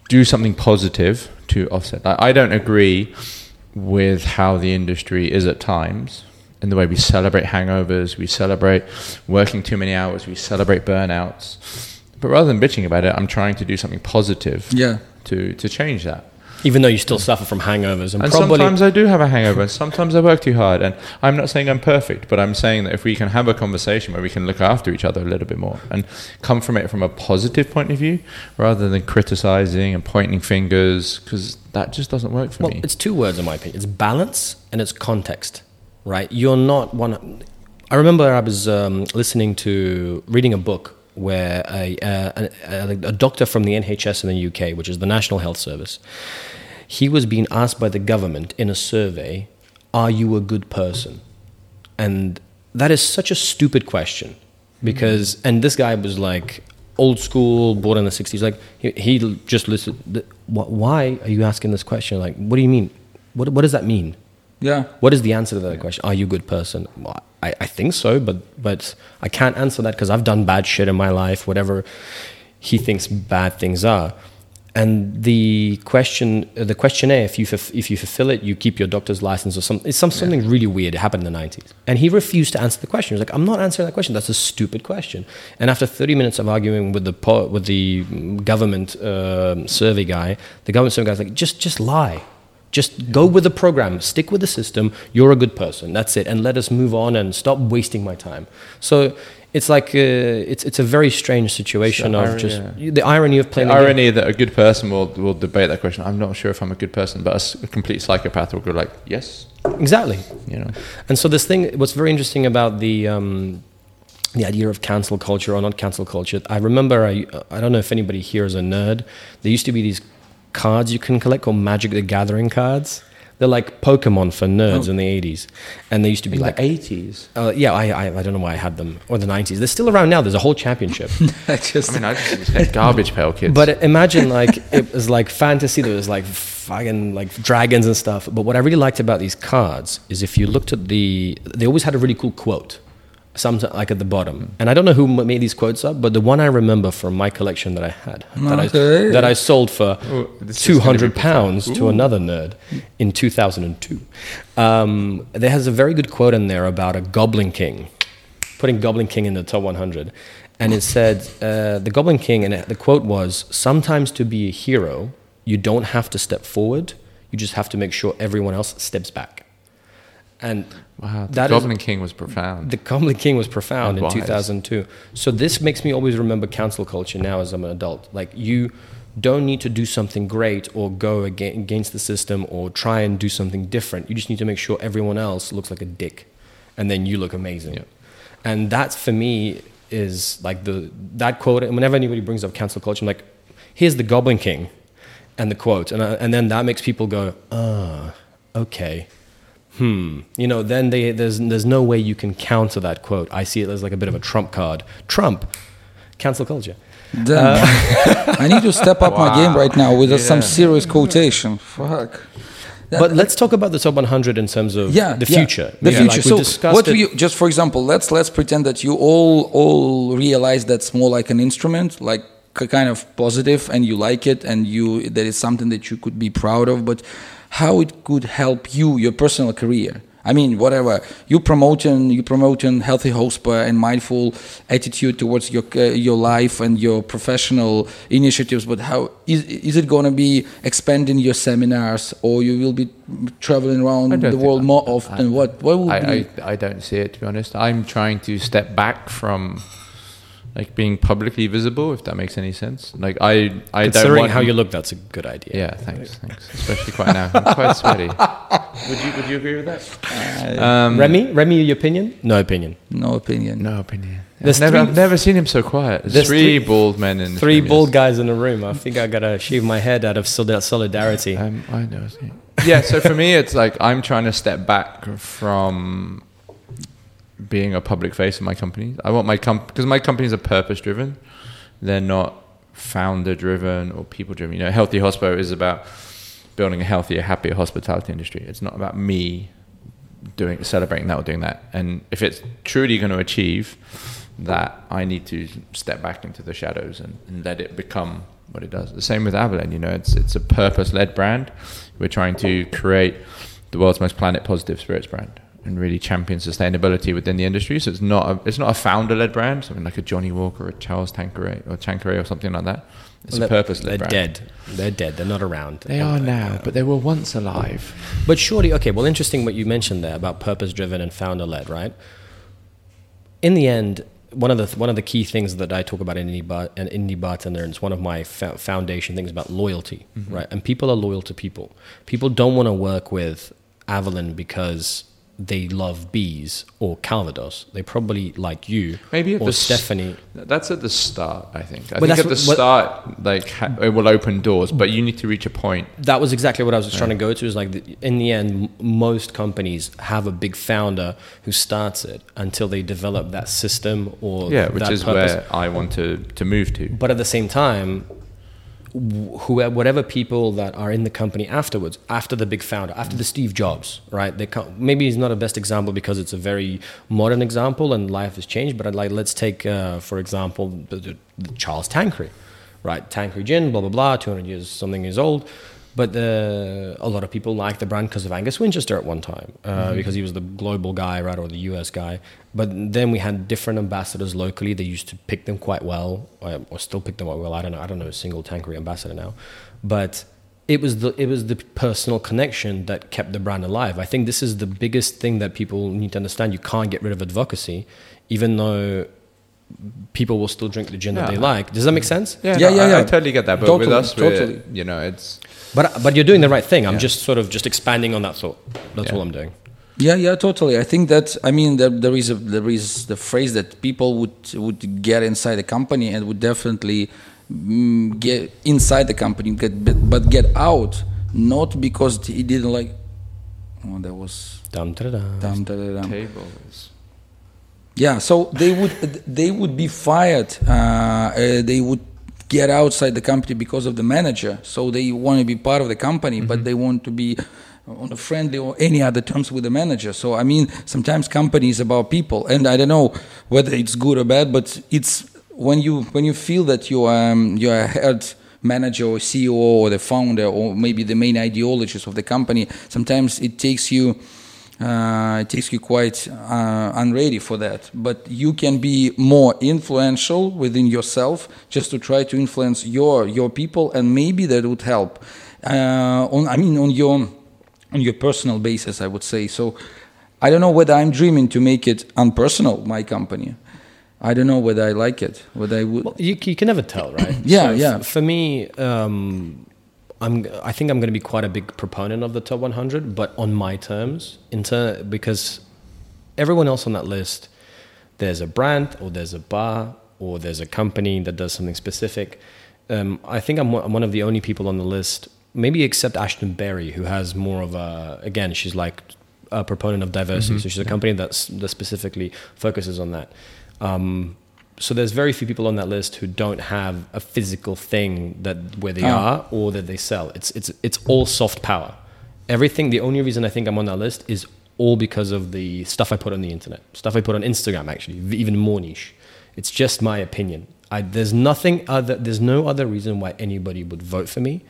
do something positive to offset. Like, I don't agree with how the industry is at times, in the way we celebrate hangovers, we celebrate working too many hours, we celebrate burnouts. but rather than bitching about it, I'm trying to do something positive Yeah. to to change that. Even though you still suffer from hangovers and, And sometimes I do have a hangover, and sometimes I work too hard. And I'm not saying I'm perfect, but I'm saying that if we can have a conversation where we can look after each other a little bit more and come from it from a positive point of view, rather than criticizing and pointing fingers, because that just doesn't work for Well, me. it's two words in my opinion. It's balance and it's context, right? You're not one. I remember I was um, listening to reading a book where a, uh, a, a, a doctor from the NHS in the UK, which is the National Health Service, he was being asked by the government in a survey, "Are you a good person?" And that is such a stupid question because, and this guy was like old school, born in the 60s. Like, he, he just listened. Why are you asking this question? Like, what do you mean? What, what does that mean? Yeah. What is the answer to that question? Are you a good person? Well, I, I think so, but but I can't answer that because I've done bad shit in my life, whatever he thinks bad things are. And the question, uh, the questionnaire, if you if you fulfill it, you keep your doctor's license or something. It's some, something really weird. It happened in the nineties, and he refused to answer the question. He was like, "I'm not answering that question. That's a stupid question." And after 30 minutes of arguing with the with the government um survey guy, the government survey guy's like, "Just just lie." Just go with the program, stick with the system. You're a good person. That's it, and let us move on and stop wasting my time. So it's like uh, it's it's a very strange situation of irony, just yeah. the irony of playing the game. irony that a good person will, will debate that question. I'm not sure if I'm a good person, but a complete psychopath will go like, yes, Exactly. you know. And so this thing, what's very interesting about the um, the idea of cancel culture or not cancel culture. I remember, I, I don't know if anybody here is a nerd. There used to be these cards you can collect called Magic the Gathering cards. They're like Pokemon for nerds Oh. in the 80s. And they used to be In like, 80s. uh, yeah, I, I, I don't know why I had them, or the 90s. They're still around now. There's a whole championship. [LAUGHS] I just I mean, I just get garbage pail kids. But imagine like it was like fantasy. There was like fucking like dragons and stuff. But what I really liked about these cards is if you looked at the, they always had a really cool quote, some like at the bottom. And I don't know who made these quotes up, but the one I remember from my collection that I had that, Okay. I, that I sold for Oh, two hundred pounds to another nerd in two thousand and two. Um, there has a very good quote in there about a Goblin King putting Goblin King in the top 100. And it said, uh, the Goblin King, and the quote was, sometimes to be a hero, you don't have to step forward, you just have to make sure everyone else steps back. And wow, the that is- Goblin King was profound. the Goblin King was profound And in wise. 2002. So this makes me always remember council culture now as I'm an adult. Like you don't need to do something great or go against the system or try and do something different. You just need to make sure everyone else looks like a dick, and then you look amazing. Yeah. And that for me is like the that quote. And whenever anybody brings up cancel culture, I'm like, here's the Goblin King, and the quote, and I, and then that makes people go, ah, okay hmm, you know, then they, there's, there's no way you can counter that quote. I see it as like a bit of a trump card. Trump, cancel culture. Damn. [LAUGHS] I need to step up my game right now with uh, some serious quotation. Fuck. But let's talk about the top 100 in terms of yeah, the yeah, future. The Yeah, future. like we so, what do you just for example? Let's let's pretend that you all all realize that's more like an instrument, like k- kind of positive, and you like it, and you that is something that you could be proud of. But how it could help you, your personal career? I mean, whatever you promoting, you promoting Healthy Hospo and mindful attitude towards your uh, your life and your professional initiatives. But how is is it going to be expanding your seminars, or you will be traveling around the world that- more often? what what will I, be? I, I don't see it to be honest. I'm trying to step back from like being publicly visible, if that makes any sense. Like I, I don't Considering want how you look, that's a good idea. Yeah, thanks, thanks. Especially quite now. I'm quite sweaty. [LAUGHS] Would you Would you agree with that? Um, Remy, Remy, your opinion? No opinion. no opinion. No opinion. There's I've never, three- I've never seen him so quiet. There's, There's three, three- bald men in Three room, bald guys in the room. I think I gotta shave my head out of solidarity. Um, I know. Yeah. So for me, it's like I'm trying to step back from being a public face of my company. I want my comp because my companies are purpose driven. They're not founder driven or people driven. You know, Healthy Hospo is about building a healthier, happier hospitality industry. It's not about me doing celebrating that or doing that. And if it's truly going to achieve that, I need to step back into the shadows and, and let it become what it does. The same with Avallen. You know, it's it's a purpose led brand. We're trying to create the world's most planet positive spirits brand. And really champion sustainability within the industry. So it's not a, it's not a founder led brand, something like a Johnnie Walker or a Charles Tanqueray or Tanqueray or something like that. It's a purpose led brand. They're dead. They're dead. They're not around. They are now, but they were once alive. But surely, okay. Well, interesting what you mentioned there about purpose-driven and founder-led, right? In the end, one of the one of the key things that I talk about in indie, bar, an indie bartender, and it's one of my fo- foundation things about loyalty, mm-hmm. right? And people are loyal to people. People don't want to work with Avallen because they love bees or Calvados. They probably like you, Maybe or the s- Stephanie. That's at the start, I think. I But think at the what- what- start, like ha- it will open doors, but you need to reach a point. that was exactly what I was trying to go to. Is like the, in the end, m- most companies have a big founder who starts it until they develop that system or Yeah, which that is purpose. where I want to to move to. But at the same time, wh- whoever, whatever people that are in the company afterwards, after the big founder, after the Steve Jobs, right? They maybe he's not a best example because it's a very modern example and life has changed. But I'd like let's take, uh, for example, the, the, Charles Tanqueray, right? Tanqueray gin, blah blah blah, 200 years something years old. But uh, a lot of people like the brand because of Angus Winchester at one time, uh, because he was the global guy, right, or the US guy. But then we had different ambassadors locally. They used to pick them quite well, or, or still pick them quite well. I don't know. I don't know a single Tanqueray ambassador now, but it was the it was the personal connection that kept the brand alive. I think this is the biggest thing that people need to understand. You can't get rid of advocacy, even though people will still drink the gin that they like. Does that make sense? Yeah, Yeah, no, yeah, I, yeah. I totally get that. But with us, we're- totally. you know, it's But but you're doing the right thing. I'm Yeah. just sort of just expanding on that thought. That's Yeah. all I'm doing. Yeah, yeah, totally. I think that I mean there, there is a, there is the phrase that people would would get inside the company and would definitely mm, get inside the company, get, but, but get out not because he didn't like. Oh, that was Dum, dum, da, da, dum. tables. Yeah, so they would they would be fired. Uh, uh, they would get outside the company because of the manager. So they want to be part of the company, but they want to be on a friendly or any other terms with the manager. So I mean, sometimes company is about people, and I don't know whether it's good or bad, but it's when you when you feel that you um you are a head manager or CEO or the founder or maybe the main ideologist of the company. Sometimes it takes you uh, it takes you quite uh, unready for that. But you can be more influential within yourself just to try to influence your your people, and maybe that would help. Uh, on I mean on your on your personal basis, I would say. So I don't know whether I'm dreaming to make it unpersonal, my company. I don't know whether I like it. Whether I would. Well, you, you can never tell, right? Yeah, f- yeah. for me, um, I'm. I think I'm going to be quite a big proponent of the top 100, but on my terms, in ter- because everyone else on that list, there's a brand or there's a bar or there's a company that does something specific. Um, I think I'm one I'm one of the only people on the list, maybe except Ashtin Berry, who has more of a. Again, she's like a proponent of diversity, so she's a company that's that specifically focuses on that. Um, so there's very few people on that list who don't have a physical thing that where they Ah. are or that they sell. It's it's it's all soft power. Everything. The only reason I think I'm on that list is all because of the stuff I put on the internet, stuff I put on Instagram. Actually, even more niche. It's just my opinion. I, there's nothing other. There's no other reason why anybody would vote for me,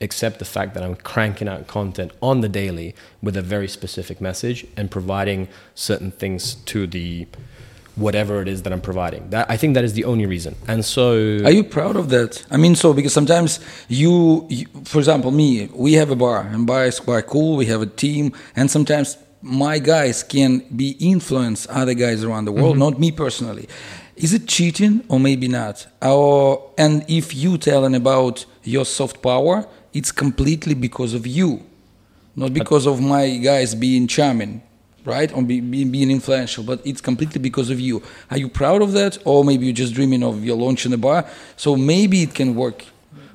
except the fact that I'm cranking out content on the daily with a very specific message and providing certain things to the whatever it is that I'm providing. That I think that is the only reason. And so Are you proud of that? I mean, so because sometimes you, you, for example, me, we have a bar, and bar is quite cool. We have a team, and sometimes my guys can be influence other guys around the world, mm-hmm. not me personally. Is it cheating or maybe not? Or and if you telling about your soft power, it's completely because of you, not because of my guys being charming right? Or be, be, being influential, but it's completely because of you. Are you proud of that, or maybe you're just dreaming of your launch in a bar? So maybe it can work.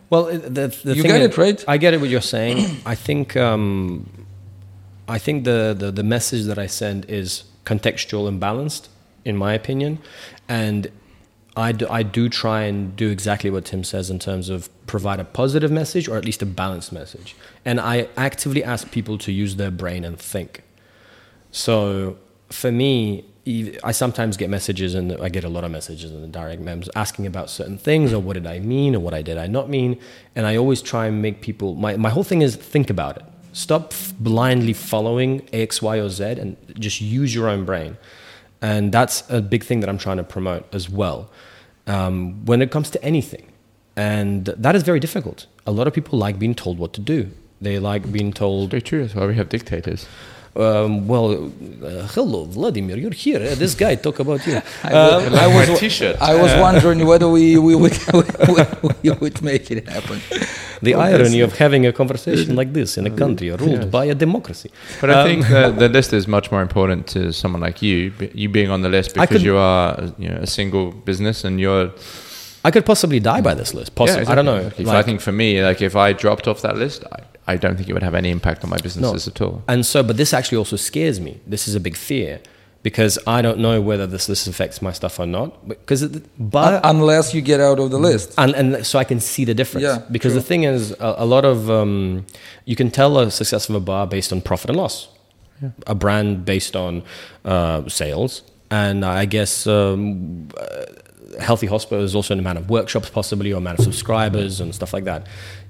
Well, the, the You get it, right? I get it. What you're saying. I think. Um, I think the, the the message that I send is contextual and balanced, in my opinion, and I do, I do try and do exactly what Tim says in terms of provide a positive message or at least a balanced message, and I actively ask people to use their brain and think. So for me, I sometimes get messages, and I get a lot of messages in the direct memes asking about certain things, or what did I mean, or what I did I not mean, and I always try and make people. My my whole thing is think about it. Stop blindly following X, Y, or Z, and just use your own brain. And that's a big thing that I'm trying to promote as well. Um, when it comes to anything, and that is very difficult. A lot of people like being told what to do. They like being told Very true. That's why we have dictators. Um, well, uh, hello, Vladimir, you're here. Uh, this guy talk about you. [LAUGHS] I Um, was, I was, t-shirts. I was wondering whether we, we, would, [LAUGHS] we, we would make it happen. the irony of having a conversation like this in a country ruled Yes. by a democracy. But I Um, think the, the list is much more important to someone like you, you being on the list because could- you are you know, a single business and you're. I could possibly die by this list. Possibly, Yeah, I don't know. exactly. If I think for me, like if I dropped off that list, I, I don't think it would have any impact on my businesses at all. And so, but this actually also scares me. This is a big fear because I don't know whether this list affects my stuff or not. Because, it, but Unless you get out of the list. and and so I can see the difference. Yeah, because true. the thing is, a, a lot of um, you can tell a success of a bar based on profit and loss, a brand based on uh, sales, and I guess. Um, uh, Healthy Hospo is also an amount of workshops, possibly, or amount of subscribers and stuff like that.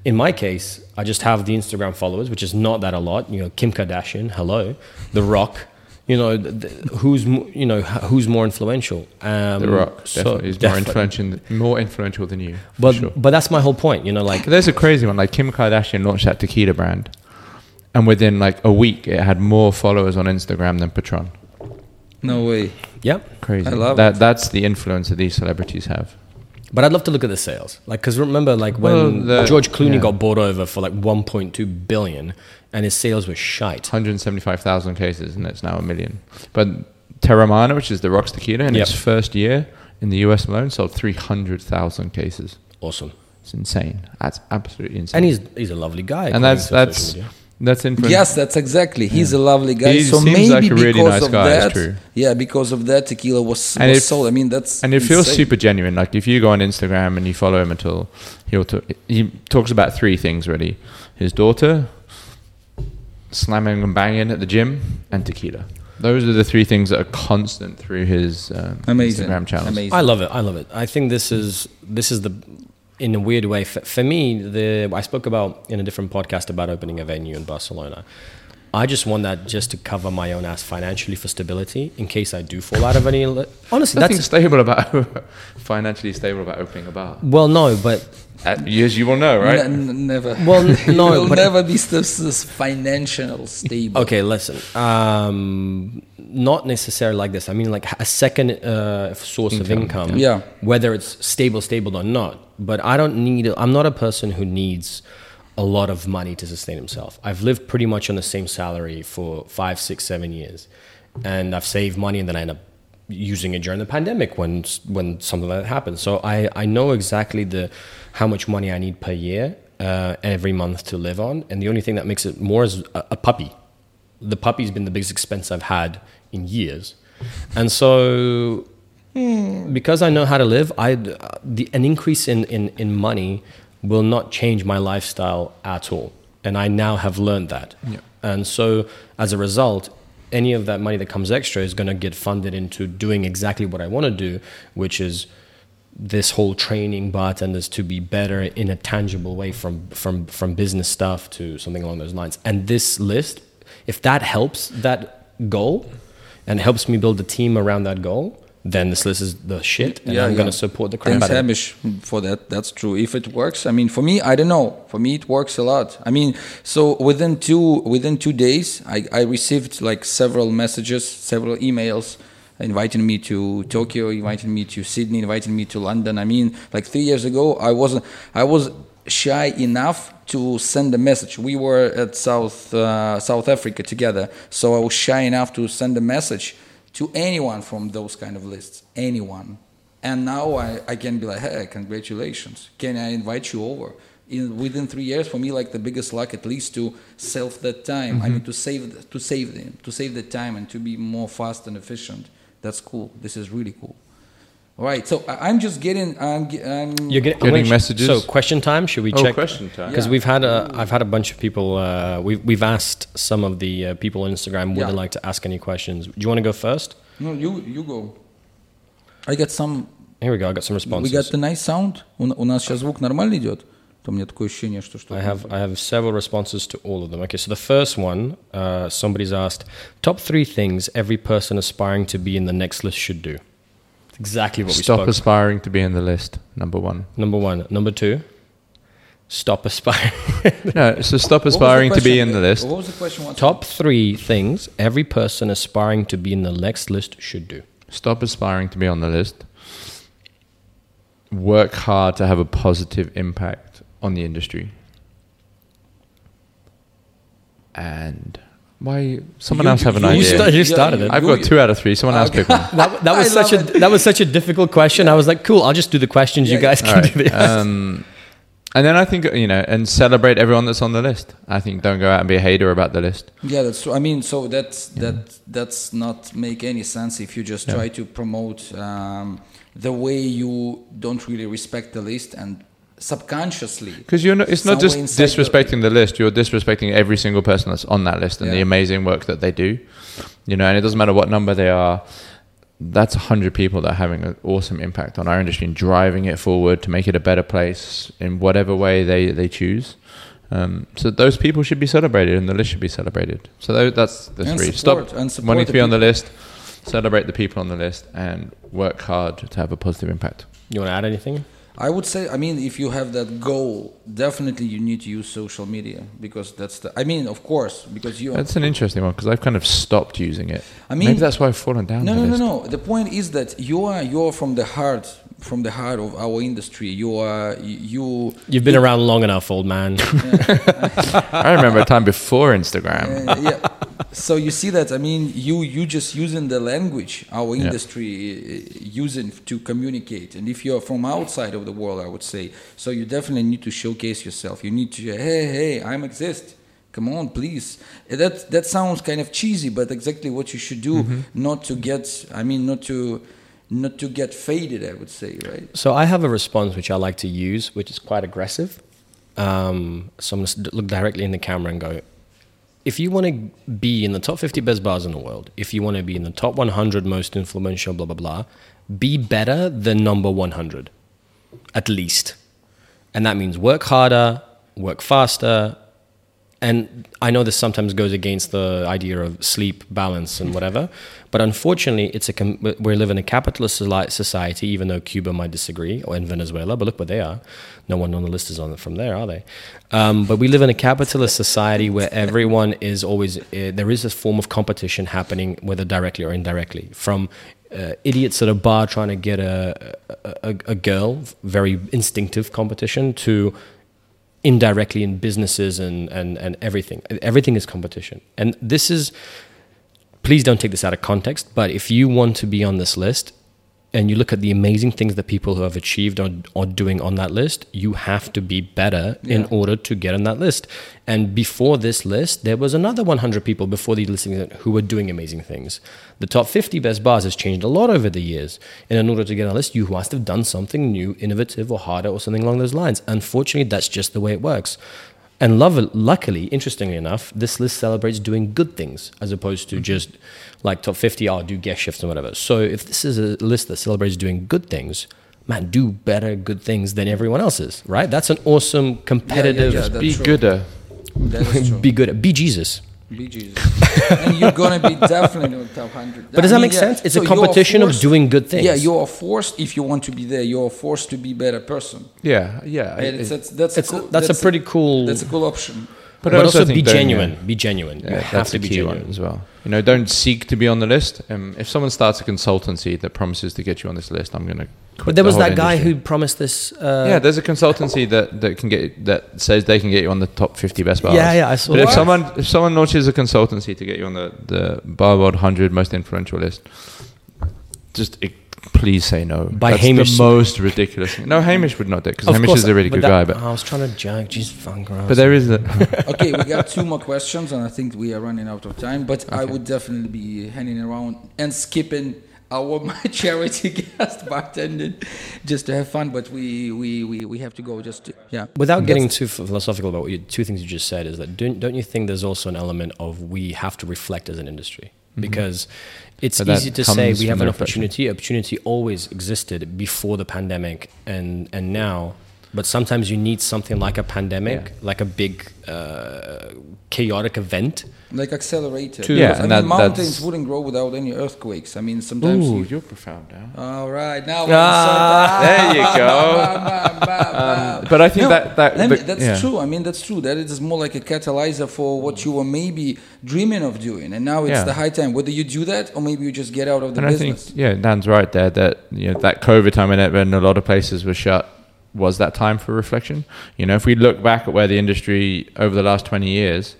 In my case, I just have the Instagram followers, which is not that a lot. You know, Kim Kardashian, hello, The Rock. You know, th- th- who's you know who's more influential? Um, The Rock so- definitely is more influential, more influential than you. But sure. but that's my whole point. You know, like But there's a crazy one. Like Kim Kardashian launched that tequila brand, and within like a week, it had more followers on Instagram than Patron. No way. Yep. Crazy. I love that. That's the influence that these celebrities have. But I'd love to look at the sales, like because remember, like when Well, the- George Clooney yeah. got bought over for like 1.2 billion, and his sales were shite. 175,000 cases, and it's now a million. But Teremana, which is the Rocks tequila, in Yep. its first year in the US alone, sold 300,000 cases. Awesome, It's insane. That's absolutely insane. and he's he's a lovely guy. and that's that's. That's influence. Yes, that's exactly. He's a lovely guy. He so seems maybe like a really nice of guy, it's that, true. yeah, because of that, tequila was, And was it- sold. I mean, that's and it feels super genuine. Like if you go on Instagram and you follow him at all, he'll talk, he talks about three things really: his daughter, slamming and banging at the gym, and tequila. Those are the three things that are constant through his um, Amazing. Instagram channels. Amazing. I love it. I love it. I think this is this is the in a weird way for, for me. The I spoke about in a different podcast about opening a venue in Barcelona. I just want that just to cover my own ass financially for stability in case I do fall out of any. Honestly, Nothing that's stable about [LAUGHS] financially stable about opening a bar. well, no, but Uh, As you will know, right? N- n- never. Well, [LAUGHS] you no, will but- never be st- s- financial stable. Okay, listen. Um, not necessarily like this. I mean, like a second uh, source of Income, income. yeah. Whether it's stable, stable or not. But I don't need. I'm not a person who needs a lot of money to sustain himself. I've lived pretty much on the same salary for five, six, seven years, and I've saved money, and then I end up using it during the pandemic when when something like that happened. So I I know exactly the how much money I need per year uh, every month to live on, and the only thing that makes it more is a, a puppy. The puppy's been the biggest expense I've had in years, and so because I know how to live, I the, an increase in, in, in money will not change my lifestyle at all, and I now have learned that. Yeah. And so as a result, any of that money that comes extra is going to get funded into doing exactly what I want to do, which is this whole training bartenders to be better in a tangible way from from from business stuff to something along those lines. And this list, if that helps that goal and helps me build a team around that goal, then this list is the shit, and Yeah, I'm yeah. going to support the crap Thanks, out of it. Hamish, for that. That's true. If it works, I mean, for me, I don't know. For me, it works a lot. I mean, so within two within two days, I, I received like several messages, several emails, inviting me to Tokyo, inviting me to Sydney, inviting me to London. I mean, like three years ago, I wasn't. I was shy enough to send a message. We were at South uh, South Africa together, so I was shy enough to send a message to anyone from those kind of lists, anyone. And now I, I can be like, hey, congratulations. Can I invite you over? In, within three years, for me, like the biggest luck, at least to self that time. I mean, to save to save them, to save the time and to be more fast and efficient. That's cool. This is really cool. All right, so I- I'm just getting. I'm. ge- I'm You're getting, Getting I'm gonna- messages? So question time. Should we Oh, check? question time. Because Yeah. we've had a, I've had a bunch of people. Uh, we've we've asked some of the uh, people on Instagram would Yeah. they like to ask any questions. Do you want to go first? no, you you go. I got some. Here we go. I got some We responses. got the nice sound. У, у нас сейчас звук нормально идет. То у меня такое ощущение, что что I have I have several responses to all of them. Okay, so the first one, uh, somebody's asked top three things every person aspiring to be in the next list should do. It's exactly what we Stop spoke. aspiring to be in the list. Number one. Number one. Number two. Stop aspiring. [LAUGHS] No, so stop What was the aspiring to be in the list. What was the question? once top three things every person aspiring to be in the next list should do. Stop aspiring to be on the list. Work hard to have a positive impact on the industry. And why? Someone You- else have an you- You, idea. sta- you Yeah, started it. I've got two out of three. Someone else Okay. pick one. [LAUGHS] That, that was I such a it. that was such a difficult question. I was like, cool. I'll just do the questions. you guys All can right. do the. Um, and then I think you know, and celebrate everyone that's on the list. I think don't go out and be a hater about the list. Yeah, that's true. I mean, so that's that that's not make any sense if you just try to promote um, the way you don't really respect the list and subconsciously. Because you're not, it's not just somewhere inside the- disrespecting the list. You're disrespecting every single person that's on that list and the amazing work that they do. You know, and it doesn't matter what number they are. That's a hundred people that are having an awesome impact on our industry and driving it forward to make it a better place in whatever way they they choose. Um, so those people should be celebrated, and the list should be celebrated. So that's the And three. support- Stop and support wanting the to be on the list. Celebrate the people on the list and work hard to have a positive impact. You want to add anything? I would say, I mean, if you have that goal, definitely you need to use social media because that's the. I mean, of course, because you. That's an interesting one because I've kind of stopped using it. I mean- maybe that's why I've fallen down. No, the no, no, no. The point is that you are you are from the heart, from the heart of our industry. You are you. You've been around long enough, old man. [LAUGHS] I remember a time before Instagram. Uh, yeah. So you see that I mean you you just using the language our industry uh, using to communicate and if you're from outside of the world I would say so you definitely need to showcase yourself you need to hey hey I'm exist come on please Uh, that that sounds kind of cheesy but exactly what you should do not to get I mean not to not to get faded I would say right So I have a response which I like to use, which is quite aggressive. Um, so I'm going to look directly in the camera and go, if you want to be in the top 50 best bars in the world, if you want to be in the top 100 most influential, blah, blah, blah, be better than number 100, at least. And that means work harder, work faster. And I know this sometimes goes against the idea of sleep balance and whatever, but unfortunately, it's a we live in a capitalist society. Even though Cuba might disagree, or in Venezuela, but look where they are. No one on the list is on from there, are they? Um, but we live in a capitalist society where everyone is always uh, there is a form of competition happening, whether directly or indirectly, from uh, idiots at a bar trying to get a, a, a, a girl, very instinctive competition, to indirectly in businesses and, and, and everything. Everything is competition. And this is, please don't take this out of context, but if you want to be on this list and you look at the amazing things that people who have achieved are, are doing on that list, you have to be better in order to get on that list. And before this list, there was another 100 people before the listing who were doing amazing things. The top 50 best bars has changed a lot over the years. And in order to get on a list, you must have done something new, innovative, or harder, or something along those lines. Unfortunately, that's just the way it works. And love, luckily, interestingly enough, this list celebrates doing good things as opposed to mm-hmm. just like top 50, I'll do guest shifts and whatever. So if this is a list that celebrates doing good things, man, do better good things than everyone else's, right? That's an awesome competitive. yeah, that's Be true. gooder. that is [LAUGHS] true Be good. Be Jesus. Be Jesus. [LAUGHS] and you're gonna be definitely in the top hundred. But does that make sense? It's a you are competition of doing good things. Yeah, you are forced if you want to be there. You are forced to be better person. Yeah, yeah. And it's, that's that's It's, a cool, that's, a pretty cool. that's a cool option. But, I also also, be genuine. yeah. Be genuine. Yeah, you have that's to be key genuine. one as well. You know, don't seek to be on the list. Um, if someone starts a consultancy that promises to get you on this list, I'm going to. But there was that guy who promised this. Uh, yeah, there's a consultancy that, that can get that says they can get you on the top 50 best bars. Yeah, yeah, I saw But if someone if someone launches a consultancy to get you on the the Bar World 100 most influential list, just please say no. By That's Hamish- the most ridiculous thing. No, Hamish would not do it because Of Hamish course, is a really but good that- guy. But I was trying to joke. Jeez, fucking gross. but there is a [LAUGHS] okay, we got two more questions, and I think we are running out of time. But I would definitely be hanging around and skipping our [LAUGHS] my charity guest bartending just to have fun. But we we, we, we have to go just to, yeah. Without That's- getting too philosophical about what you, two things you just said is that don't, don't you think there's also an element of we have to reflect as an industry mm-hmm. because it's But easy to say we have an opportunity. Opportunity always existed before the pandemic and and now but sometimes you need something like a pandemic, Yeah. like a big uh, chaotic event. Like accelerator. To- Yeah, I mean, that- mountains wouldn't grow without any earthquakes. I mean, sometimes. Ooh, you, you're profound now. all right, now Ah, there you go. [LAUGHS] go. but I think that- that- mean, the- that's yeah. true. I mean, that's true. That it is more like a catalyzer for what you were maybe dreaming of doing, and now it's Yeah. the high time. Whether you do that or maybe you just get out of the And I business. think, yeah, Dan's right there that you know that COVID time when, it, when a lot of places were shut was that time for reflection. You know, if we look back at where the industry over the last twenty years,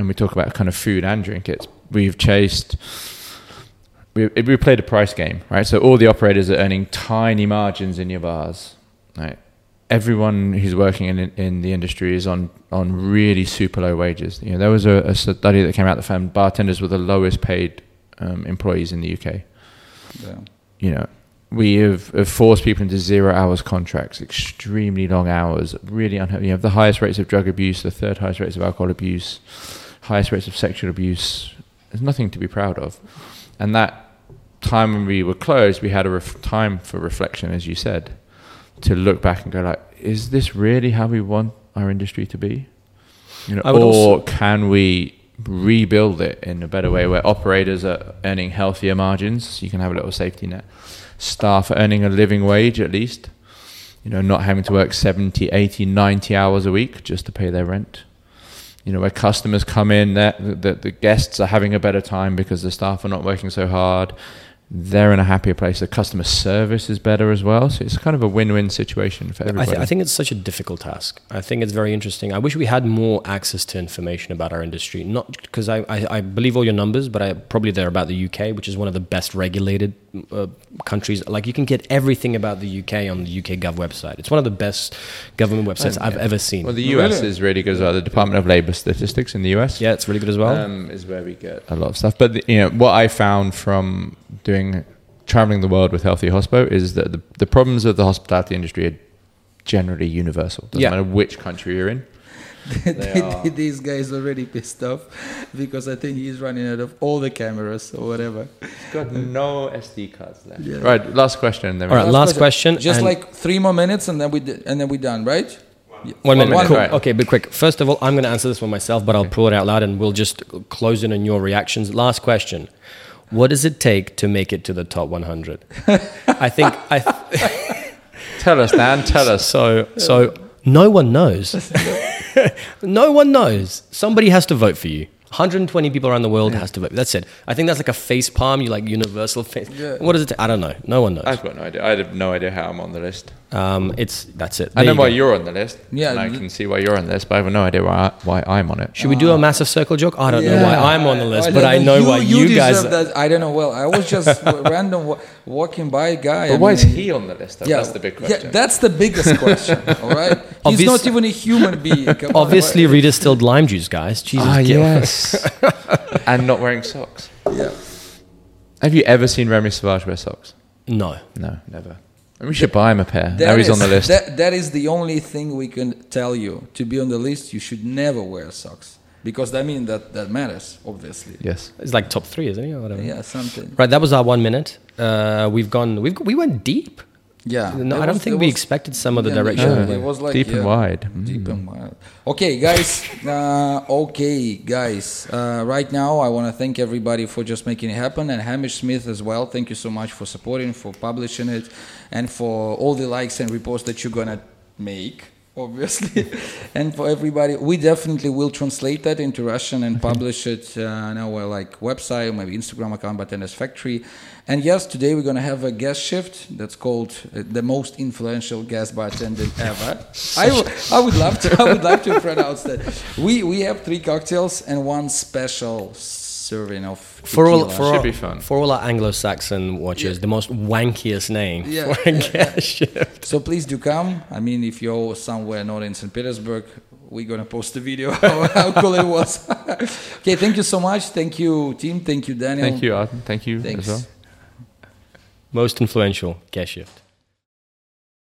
and we talk about kind of food and drink, it's we've chased. We, we played a price game, right? So all the operators are earning tiny margins in your bars, right? Everyone who's working in in the industry is on on really super low wages. You know, there was a, a study that came out that found bartenders were the lowest paid um, employees in the UK Yeah. you know, we have, have forced people into zero hours contracts, extremely long hours, really unhealthy. You have the highest rates of drug abuse, the third highest rates of alcohol abuse, highest rates of sexual abuse. There's nothing to be proud of. And that time when we were closed, we had a ref- time for reflection, as you said, to look back and go like, is this really how we want our industry to be? You know, or can we rebuild it in a better way where operators are earning healthier margins? So you can have a little safety net. Staff are earning a living wage at least. You know, not having to work 70, 80, 90 hours a week just to pay their rent. You know, where customers come in, that the, the guests are having a better time because the staff are not working so hard. They're in a happier place. The customer service is better as well. So it's kind of a win-win situation for I, everybody. th- I think it's such a difficult task. I think it's very interesting. I wish we had more access to information about our industry. Not because I, I, I believe all your numbers, but I probably they're about the UK, which is one of the best regulated uh, countries. Like you can get everything about the UK on the UK Gov website. It's one of the best government websites I've ever seen. well, the US Really? is really good as well. The Department of Labor Statistics in the US. yeah, it's really good as well. um, is where we get a lot of stuff. But the, you know, what I found from doing traveling the world with Healthy Hospo is that the, the problems of the hospitality industry are generally universal. Doesn't Yeah. matter which country you're in. [LAUGHS] They are- These guys already pissed off because I think he's running out of all the cameras or whatever. He's Got no SD cards left. Yeah. Right, last question. Then All right, last question, Just like three more minutes and then we d- and then we're done, right? Yeah. One minute. minute, cool. right. Okay, but quick. First of all, I'm going to answer this one myself, but I'll pull it out loud and we'll just close in on your reactions. Last question. What does it take to make it to the top 100? [LAUGHS] I think I Tell us, Dan. Tell us. so so no one knows. [LAUGHS] [LAUGHS] no one knows. Somebody has to vote for you. 120 people around the world has to vote. That's it. I think that's like a face palm. You like universal face. Yeah. What does it? I don't know. No one knows. I've got no idea. I have no idea how I'm on the list. Um, it's that's it. I know you why go. you're on the list. Yeah, and I can see why you're on the list, but I have no idea why, I, why I'm on it. Should we do a massive circle joke? I don't know why I'm on the list, I but I know why you, guys. deserve That. I don't know. Well, I was just [LAUGHS] random walking by guy. But I why is he on the list? Though? Yeah, That's the big question. Yeah, that's the biggest [LAUGHS] question. all right, he's Obvious- not even a human being. Come Obviously, why- Rita distilled lime juice, guys. Jesus, Ah, yes. [LAUGHS] and not wearing socks. Yeah. Have you ever seen Remy Savage wear socks? No. No, never. And we should buy him a pair. That now he's on the list. That, that is the only thing we can tell you. To be on the list, you should never wear socks because that means that that matters, obviously. yes. It's like top three, isn't it? Or whatever. Yeah, something. Right, that was our one minute. Uh, we've gone. We've we went deep. Yeah. No, There I don't think we was- expected some of the yeah, direction. yeah, it was like Deep and wide. Mm. Deep and wide. Okay, guys. Uh, okay, guys. Uh, right now, I want to thank everybody for just making it happen, and Hamish Smith as well. Thank you so much for supporting, for publishing it, and for all the likes and reposts that you're gonna make. Obviously, [LAUGHS] and for everybody, we definitely will translate that into Russian and publish it uh, on our like website, or maybe Instagram account, but Bartenders Factory. And yes, today we're gonna have a guest shift that's called uh, the most influential guest bartender ever. I, w- I would love to. I would love to [LAUGHS] pronounce that. We we have three cocktails and one special serving of For all, for, Should all, be fun. for all our Anglo-Saxon watchers, the most wankiest name Yeah, for a yeah, guest shift. So please do come. I mean, if you're somewhere not in St. Petersburg, we're gonna post a video how, [LAUGHS] how cool it was. [LAUGHS] okay, thank you so much. Thank you, team. Thank you, Daniel. Thank you, Arden. Thank you Thanks. as well. Most influential guest shift.